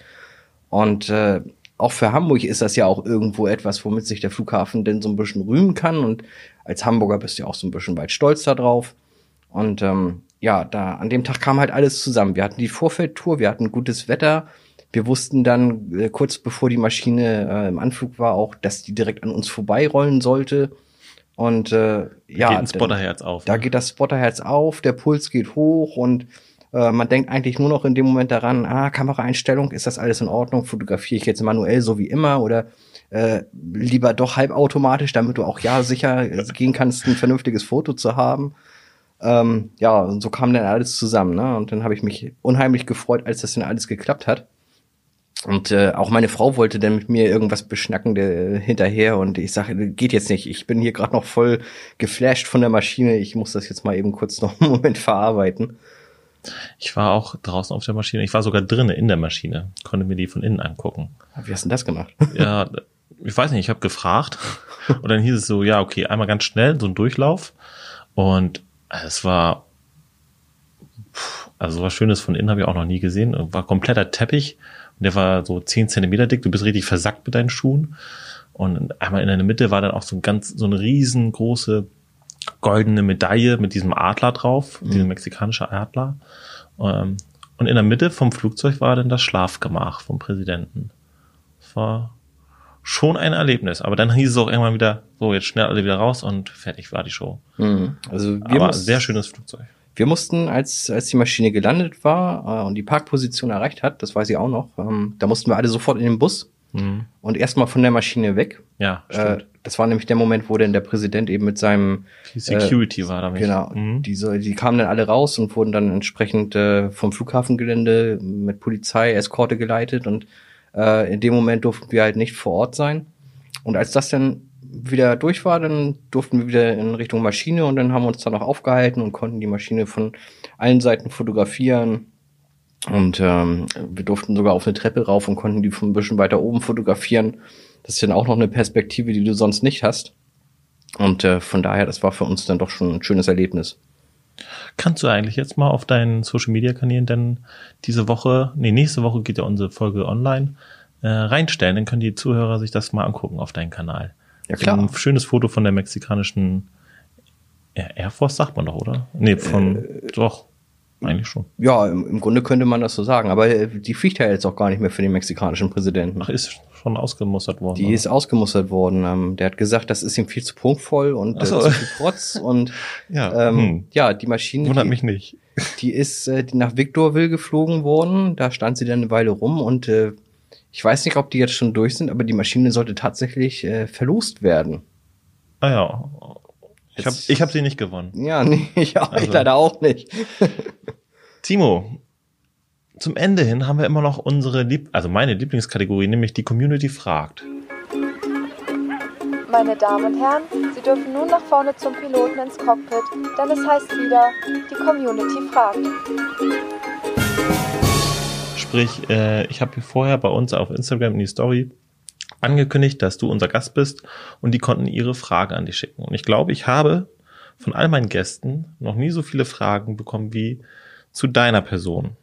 Und äh, auch für Hamburg ist das ja auch irgendwo etwas, womit sich der Flughafen denn so ein bisschen rühmen kann. Und als Hamburger bist du ja auch so ein bisschen weit stolz darauf. Und ähm, ja, da an dem Tag kam halt alles zusammen. Wir hatten die Vorfeldtour, wir hatten gutes Wetter. Wir wussten dann äh, kurz bevor die Maschine äh, im Anflug war auch, dass die direkt an uns vorbeirollen sollte. Und äh, ja, geht ein Spotterherz auf. Da ne? geht das Spotterherz auf, der Puls geht hoch und äh, man denkt eigentlich nur noch in dem Moment daran, ah, Kameraeinstellung, ist das alles in Ordnung? Fotografiere ich jetzt manuell so wie immer oder äh, lieber doch halbautomatisch, damit du auch ja sicher gehen kannst, ein vernünftiges Foto zu haben. Ähm, ja, und so kam dann alles zusammen. Ne? Und dann habe ich mich unheimlich gefreut, als das dann alles geklappt hat. Und äh, auch meine Frau wollte dann mit mir irgendwas beschnacken äh, hinterher und ich sage, geht jetzt nicht. Ich bin hier gerade noch voll geflasht von der Maschine. Ich muss das jetzt mal eben kurz noch einen Moment verarbeiten. Ich war auch draußen auf der Maschine. Ich war sogar drinnen in der Maschine, konnte mir die von innen angucken. Wie hast du denn das gemacht? Ja, ich weiß nicht. Ich habe gefragt und dann hieß es so, ja okay, einmal ganz schnell so ein Durchlauf und es war, also was Schönes von innen habe ich auch noch nie gesehen. War kompletter Teppich und der war so zehn Zentimeter dick. Du bist richtig versackt mit deinen Schuhen. Und einmal in der Mitte war dann auch so ein ganz, so eine riesengroße goldene Medaille mit diesem Adler drauf, mhm. diesem mexikanischen Adler. Ähm, und in der Mitte vom Flugzeug war dann das Schlafgemach vom Präsidenten. Das war schon ein Erlebnis. Aber dann hieß es auch irgendwann wieder, so jetzt schnell alle wieder raus und fertig war die Show. Mhm. Also wir Aber mussten, sehr schönes Flugzeug. Wir mussten, als, als die Maschine gelandet war äh, und die Parkposition erreicht hat, das weiß ich auch noch, ähm, da mussten wir alle sofort in den Bus mhm. und erstmal von der Maschine weg. Ja, äh, stimmt. Äh, das war nämlich der Moment, wo dann der Präsident eben mit seinem die Security äh, war damit. Genau. Mhm. Diese, die kamen dann alle raus und wurden dann entsprechend äh, vom Flughafengelände mit Polizei, Eskorte geleitet und äh, in dem Moment durften wir halt nicht vor Ort sein. Und als das dann wieder durch war, dann durften wir wieder in Richtung Maschine und dann haben wir uns da noch aufgehalten und konnten die Maschine von allen Seiten fotografieren. Und ähm, wir durften sogar auf eine Treppe rauf und konnten die von ein bisschen weiter oben fotografieren. Das ist dann auch noch eine Perspektive, die du sonst nicht hast. Und äh, von daher, das war für uns dann doch schon ein schönes Erlebnis. Kannst du eigentlich jetzt mal auf deinen Social Media Kanälen denn diese Woche, nee, nächste Woche geht ja unsere Folge online, äh, reinstellen, dann können die Zuhörer sich das mal angucken auf deinen Kanal. Ja, klar. Ein schönes Foto von der mexikanischen Air Force, sagt man doch, oder? Nee, von, äh, doch, eigentlich schon. Ja, im, im, Grunde könnte man das so sagen, aber äh, die fliegt ja jetzt auch gar nicht mehr für den mexikanischen Präsidenten. Ach, ist schon ausgemustert worden. Die oder? ist ausgemustert worden. Ähm, der hat gesagt, das ist ihm viel zu prunkvoll und äh, so. zu viel Protz und ja, ähm, hm. ja die Maschine. Wundert die, mich nicht. Die ist äh, nach Victorville geflogen worden. Da stand sie dann eine Weile rum und äh, ich weiß nicht, ob die jetzt schon durch sind, aber die Maschine sollte tatsächlich äh, verlost werden. Ah ja. Ich habe ich hab sie nicht gewonnen. Ja, nee, ich, auch, also. ich leider auch nicht. Timo, zum Ende hin haben wir immer noch unsere, Lieb also meine Lieblingskategorie, nämlich die Community fragt. Meine Damen und Herren, Sie dürfen nun nach vorne zum Piloten ins Cockpit, denn es heißt wieder, die Community fragt. Sprich, äh, ich habe vorher bei uns auf Instagram in die Story angekündigt, dass du unser Gast bist und die konnten ihre Frage an dich schicken. Und ich glaube, ich habe von all meinen Gästen noch nie so viele Fragen bekommen wie zu deiner Person.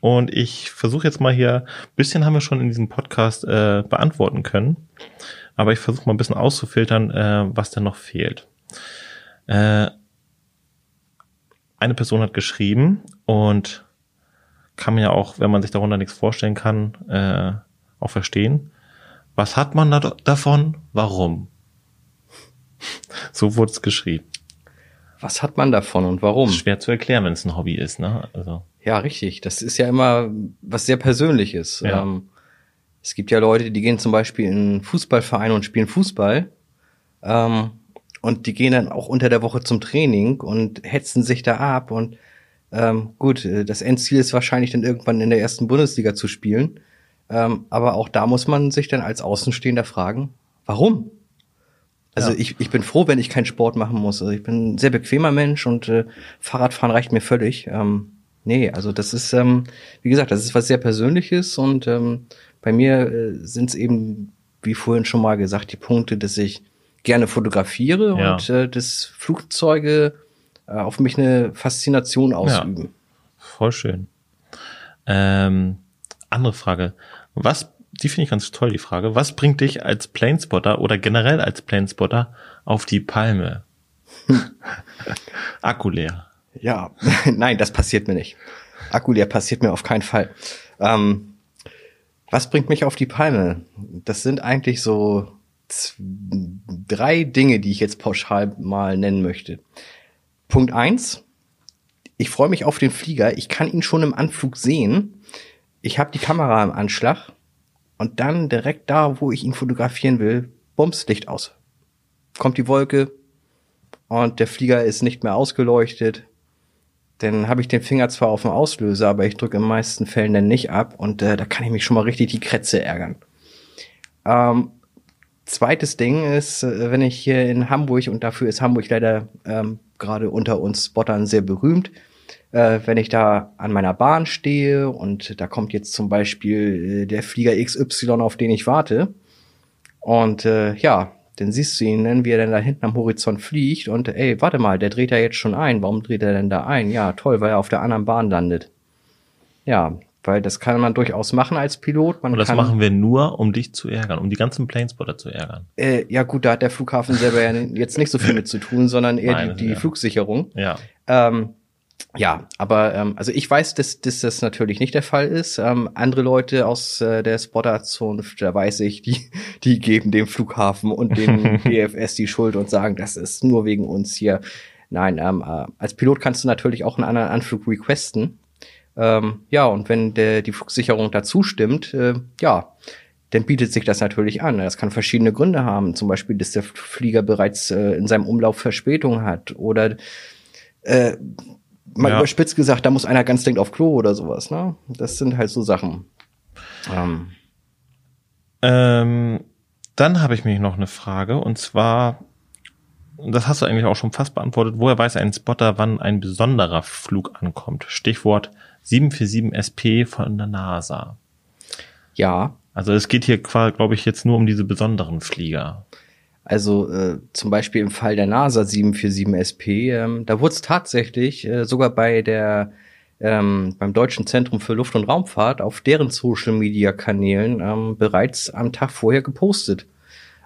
Und ich versuche jetzt mal hier, bisschen haben wir schon in diesem Podcast äh, beantworten können, aber ich versuche mal ein bisschen auszufiltern, äh, was denn noch fehlt. Äh, eine Person hat geschrieben und kann man ja auch, wenn man sich darunter nichts vorstellen kann, äh, auch verstehen. Was hat man da davon? Warum? So wurde es geschrieben. Was hat man davon und warum? Ist schwer zu erklären, wenn es ein Hobby ist, ne? Also. Ja, richtig. Das ist ja immer was sehr Persönliches. Ja. Ähm, es gibt ja Leute, die gehen zum Beispiel in einen Fußballverein und spielen Fußball. Ähm, und die gehen dann auch unter der Woche zum Training und hetzen sich da ab. Und ähm, gut, äh, das Endziel ist wahrscheinlich dann irgendwann in der ersten Bundesliga zu spielen. Ähm, aber auch da muss man sich dann als Außenstehender fragen, warum? Also Ja. ich, ich bin froh, wenn ich keinen Sport machen muss. Also ich bin ein sehr bequemer Mensch und äh, Fahrradfahren reicht mir völlig. Ähm, nee, also das ist, ähm, wie gesagt, das ist was sehr Persönliches und ähm, bei mir äh, sind es eben, wie vorhin schon mal gesagt, die Punkte, dass ich gerne fotografiere Ja. und äh, dass Flugzeuge äh, auf mich eine Faszination ausüben. Voll schön. Ähm, andere Frage. Was, die finde ich ganz toll, die Frage. Was bringt dich als Planespotter oder generell als Planespotter auf die Palme? Akku leer. Ja, nein, das passiert mir nicht. Akku leer passiert mir auf keinen Fall. Ähm, was bringt mich auf die Palme? Das sind eigentlich so drei Dinge, die ich jetzt pauschal mal nennen möchte. Punkt eins: Ich freue mich auf den Flieger. Ich kann ihn schon im Anflug sehen. Ich habe die Kamera im Anschlag und dann direkt da, wo ich ihn fotografieren will, bums Licht aus. Kommt die Wolke und der Flieger ist nicht mehr ausgeleuchtet dann habe ich den Finger zwar auf dem Auslöser, aber ich drücke in meisten Fällen dann nicht ab und äh, da kann ich mich schon mal richtig die Krätze ärgern. Ähm, zweites Ding ist, äh, wenn ich hier in Hamburg, und dafür ist Hamburg leider ähm, gerade unter uns Spottern sehr berühmt, äh, wenn ich da an meiner Bahn stehe und da kommt jetzt zum Beispiel äh, der Flieger XY, auf den ich warte, und äh, ja, dann siehst du ihn dann, wie er dann da hinten am Horizont fliegt und ey, warte mal, der dreht ja jetzt schon ein. Warum dreht er denn da ein? Ja, toll, weil er auf der anderen Bahn landet. Ja, weil das kann man durchaus machen als Pilot. Man Und das kann, machen wir nur, um dich zu ärgern, um die ganzen Planespotter zu ärgern. Äh, ja gut, da hat der Flughafen selber ja jetzt nicht so viel mit zu tun, sondern eher Nein, die, die ja. Flugsicherung. Ja. Ähm, ja, aber ähm, also ich weiß, dass, dass das natürlich nicht der Fall ist. Ähm, andere Leute aus äh, der Spotterzunft, da weiß ich, die, die geben dem Flughafen und dem DFS die Schuld und sagen, das ist nur wegen uns hier. Nein, ähm, äh, als Pilot kannst du natürlich auch einen anderen Anflug requesten. Ähm, ja, und wenn der, die Flugsicherung dazu stimmt, äh, ja, dann bietet sich das natürlich an. Das kann verschiedene Gründe haben. Zum Beispiel, dass der Flieger bereits äh, in seinem Umlauf Verspätung hat oder äh, mal Ja. überspitzt gesagt, da muss einer ganz dringend auf Klo oder sowas. Ne? Das sind halt so Sachen. Ähm, Ähm, dann habe ich mich noch eine Frage und zwar, das hast du eigentlich auch schon fast beantwortet, woher weiß ein Spotter, wann ein besonderer Flug ankommt? Stichwort 747 SP von der NASA. ja, Also es geht hier, glaube ich, jetzt nur um diese besonderen Flieger. Also äh, zum Beispiel im Fall der NASA 747 SP, ähm, da wurde es tatsächlich äh, sogar bei der ähm, beim Deutschen Zentrum für Luft- und Raumfahrt auf deren Social Media Kanälen ähm, bereits am Tag vorher gepostet.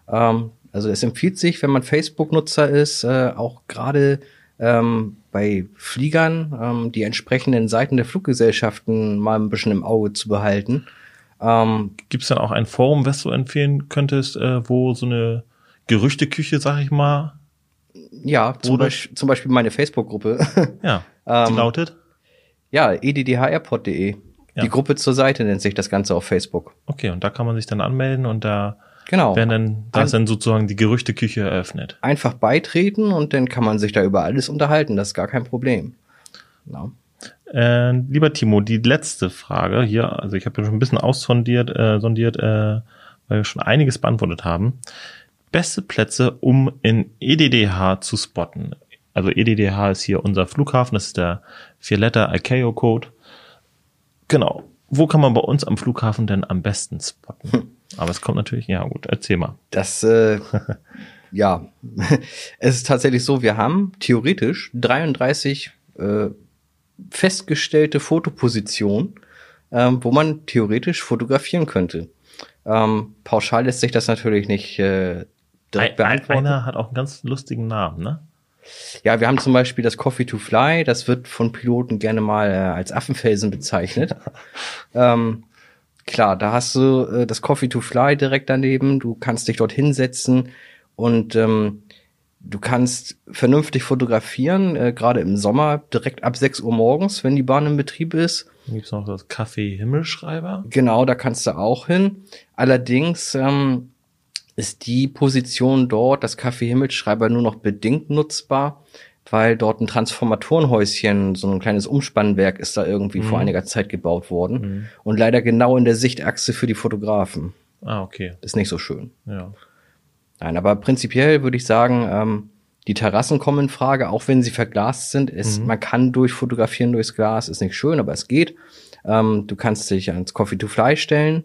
Ähm, also es empfiehlt sich, wenn man Facebook-Nutzer ist, äh, auch gerade ähm, bei Fliegern ähm, die entsprechenden Seiten der Fluggesellschaften mal ein bisschen im Auge zu behalten. Ähm, Gibt es dann auch ein Forum, was du empfehlen könntest, äh, wo so eine Gerüchteküche, sag ich mal, ja, zum, Beispiel, zum Beispiel meine Facebook-Gruppe. ja, die Ähm, lautet? Ja, eddhairpod.de. Ja. Die Gruppe zur Seite nennt sich das Ganze auf Facebook. Okay, und da kann man sich dann anmelden und da Genau. werden dann, da ist dann sozusagen die Gerüchteküche eröffnet. Einfach beitreten und dann kann man sich da über alles unterhalten. Das ist gar kein Problem. Ja. Äh, lieber Timo, die letzte Frage hier, also ich habe ja schon ein bisschen aussondiert, äh, sondiert, äh, weil wir schon einiges beantwortet haben. Beste Plätze, um in EDDH zu spotten. Also EDDH ist hier unser Flughafen, das ist der Vier-Letter ICAO-Code. Genau. Wo kann man bei uns am Flughafen denn am besten spotten? Hm. Aber es kommt natürlich, ja gut, erzähl mal. Das, äh, ja, es ist tatsächlich so, wir haben theoretisch 33 äh, festgestellte Fotopositionen, ähm, wo man theoretisch fotografieren könnte. Ähm, pauschal lässt sich das natürlich nicht äh, direkt beantworten. Einer hat auch einen ganz lustigen Namen, ne? Ja, wir haben zum Beispiel das Coffee to Fly, das wird von Piloten gerne mal äh, als Affenfelsen bezeichnet. ähm, klar, da hast du äh, das Coffee to Fly direkt daneben, du kannst dich dort hinsetzen und ähm, du kannst vernünftig fotografieren, äh, gerade im Sommer, direkt ab 6 Uhr morgens, wenn die Bahn in Betrieb ist. Dann gibt's noch das Café Himmelschreiber. Genau, da kannst du auch hin. Allerdings ähm, ist die Position dort, das Café Himmelschreiber, nur noch bedingt nutzbar, weil dort ein Transformatorenhäuschen, so ein kleines Umspannwerk ist da irgendwie mhm. vor einiger Zeit gebaut worden. Mhm. Und leider genau in der Sichtachse für die Fotografen. Ah, okay. Ist nicht so schön. Ja. Nein, aber prinzipiell würde ich sagen, ähm, die Terrassen kommen in Frage, auch wenn sie verglast sind. Es, mhm. Man kann durchfotografieren durchs Glas, ist nicht schön, aber es geht. Ähm, du kannst dich ans Coffee to Fly stellen.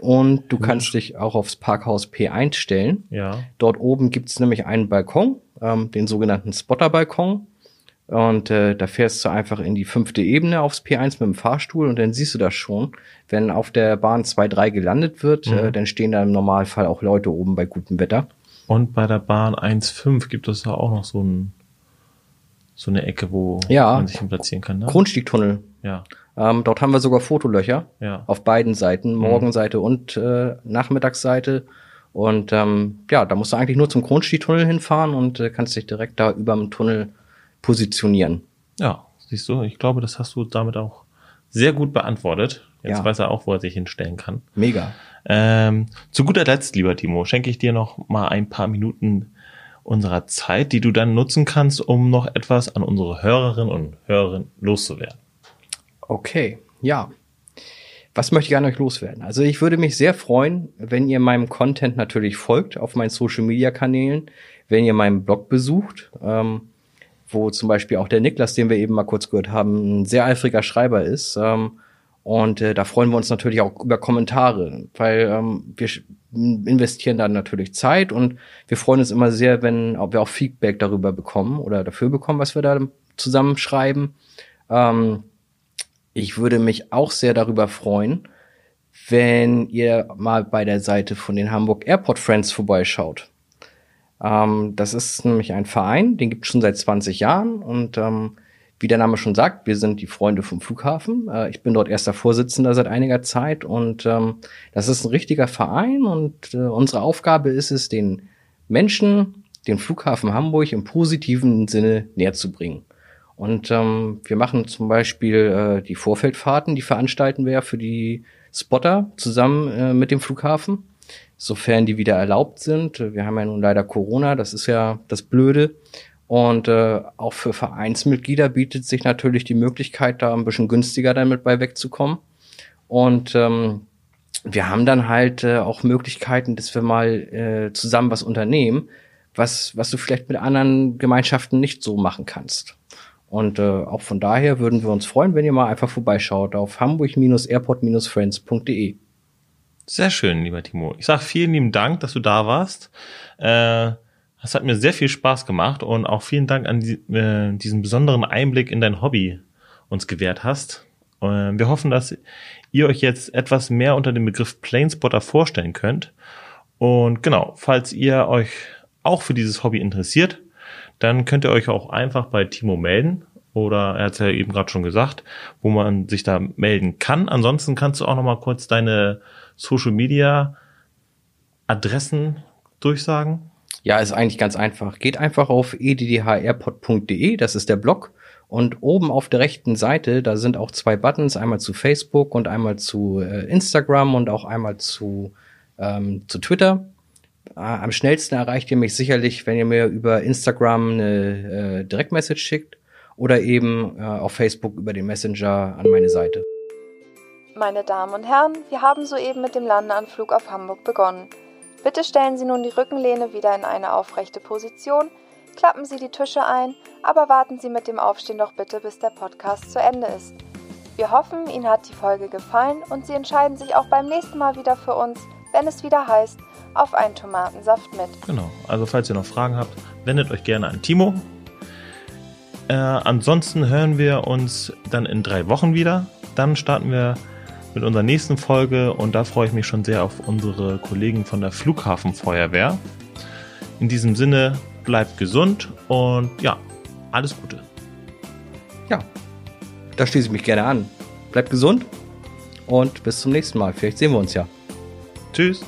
Und du kannst dich auch aufs Parkhaus P1 stellen. Ja. Dort oben gibt's nämlich einen Balkon, ähm, den sogenannten Spotter-Balkon. Und äh, da fährst du einfach in die fünfte Ebene aufs P1 mit dem Fahrstuhl und dann siehst du das schon. Wenn auf der Bahn 2-3 gelandet wird, mhm. äh, dann stehen da im Normalfall auch Leute oben bei gutem Wetter. Und bei der Bahn 1.5 gibt es da auch noch so, ein, so eine Ecke, wo ja, man sich platzieren kann. Ne? Grundstiegtunnel. Ja. Ähm, dort haben wir sogar Fotolöcher ja. auf beiden Seiten, mhm. Morgenseite mhm. und äh, Nachmittagsseite. Und ähm, ja, da musst du eigentlich nur zum Kronstiegtunnel hinfahren und äh, kannst dich direkt da über dem Tunnel positionieren. Ja, siehst du, ich glaube, das hast du damit auch sehr gut beantwortet. Jetzt ja. weiß er auch, wo er sich hinstellen kann. Mega. Ähm, zu guter Letzt, lieber Timo, schenke ich dir noch mal ein paar Minuten unserer Zeit, die du dann nutzen kannst, um noch etwas an unsere Hörerinnen und Hörer loszuwerden. Okay, ja. Was möchte ich an euch loswerden? Also ich würde mich sehr freuen, wenn ihr meinem Content natürlich folgt auf meinen Social-Media-Kanälen, wenn ihr meinen Blog besucht, ähm, wo zum Beispiel auch der Niklas, den wir eben mal kurz gehört haben, ein sehr eifriger Schreiber ist. Ähm, und äh, da freuen wir uns natürlich auch über Kommentare, weil ähm, wir investieren dann natürlich Zeit und wir freuen uns immer sehr, wenn wir auch Feedback darüber bekommen oder dafür bekommen, was wir da zusammenschreiben. Ähm, ich würde mich auch sehr darüber freuen, wenn ihr mal bei der Seite von den Hamburg Airport Friends vorbeischaut. Ähm, das ist nämlich ein Verein, den gibt es schon seit 20 Jahren und ähm, wie der Name schon sagt, wir sind die Freunde vom Flughafen. Äh, ich bin dort erster Vorsitzender seit einiger Zeit und ähm, das ist ein richtiger Verein und äh, unsere Aufgabe ist es, den Menschen den Flughafen Hamburg im positiven Sinne näher zu bringen. Und ähm, wir machen zum Beispiel äh, die Vorfeldfahrten, die veranstalten wir ja für die Spotter zusammen äh, mit dem Flughafen, sofern die wieder erlaubt sind. Wir haben ja nun leider Corona, das ist ja das Blöde. Und äh, auch für Vereinsmitglieder bietet sich natürlich die Möglichkeit, da ein bisschen günstiger damit bei wegzukommen. Und ähm, wir haben dann halt äh, auch Möglichkeiten, dass wir mal äh, zusammen was unternehmen, was, was du vielleicht mit anderen Gemeinschaften nicht so machen kannst. Und äh, auch von daher würden wir uns freuen, wenn ihr mal einfach vorbeischaut auf hamburg-airport-friends.de. Sehr schön, lieber Timo. Ich sag vielen lieben Dank, dass du da warst. Äh, das hat mir sehr viel Spaß gemacht und auch vielen Dank an die, äh, diesen besonderen Einblick in dein Hobby uns gewährt hast. Äh, wir hoffen, dass ihr euch jetzt etwas mehr unter dem Begriff Planespotter vorstellen könnt. Und genau, falls ihr euch auch für dieses Hobby interessiert, dann könnt ihr euch auch einfach bei Timo melden. Oder er hat es ja eben gerade schon gesagt, wo man sich da melden kann. Ansonsten kannst du auch noch mal kurz deine Social Media Adressen durchsagen. Ja, ist eigentlich ganz einfach. Geht einfach auf eddhairpod.de, das ist der Blog. Und oben auf der rechten Seite, da sind auch zwei Buttons, einmal zu Facebook und einmal zu äh, Instagram und auch einmal zu, ähm, zu Twitter. Äh, am schnellsten erreicht ihr mich sicherlich, wenn ihr mir über Instagram eine äh, Direktmessage schickt oder eben äh, auf Facebook über den Messenger an meine Seite. Meine Damen und Herren, wir haben soeben mit dem Landeanflug auf Hamburg begonnen. Bitte stellen Sie nun die Rückenlehne wieder in eine aufrechte Position, klappen Sie die Tische ein, aber warten Sie mit dem Aufstehen doch bitte, bis der Podcast zu Ende ist. Wir hoffen, Ihnen hat die Folge gefallen und Sie entscheiden sich auch beim nächsten Mal wieder für uns, wenn es wieder heißt, auf einen Tomatensaft mit. Genau, also falls ihr noch Fragen habt, wendet euch gerne an Timo. Äh, ansonsten hören wir uns dann in drei Wochen wieder. Dann starten wir mit unserer nächsten Folge und da freue ich mich schon sehr auf unsere Kollegen von der Flughafenfeuerwehr. In diesem Sinne, bleibt gesund und ja, alles Gute. Ja, da schließe ich mich gerne an. Bleibt gesund und bis zum nächsten Mal. Vielleicht sehen wir uns ja. Tschüss.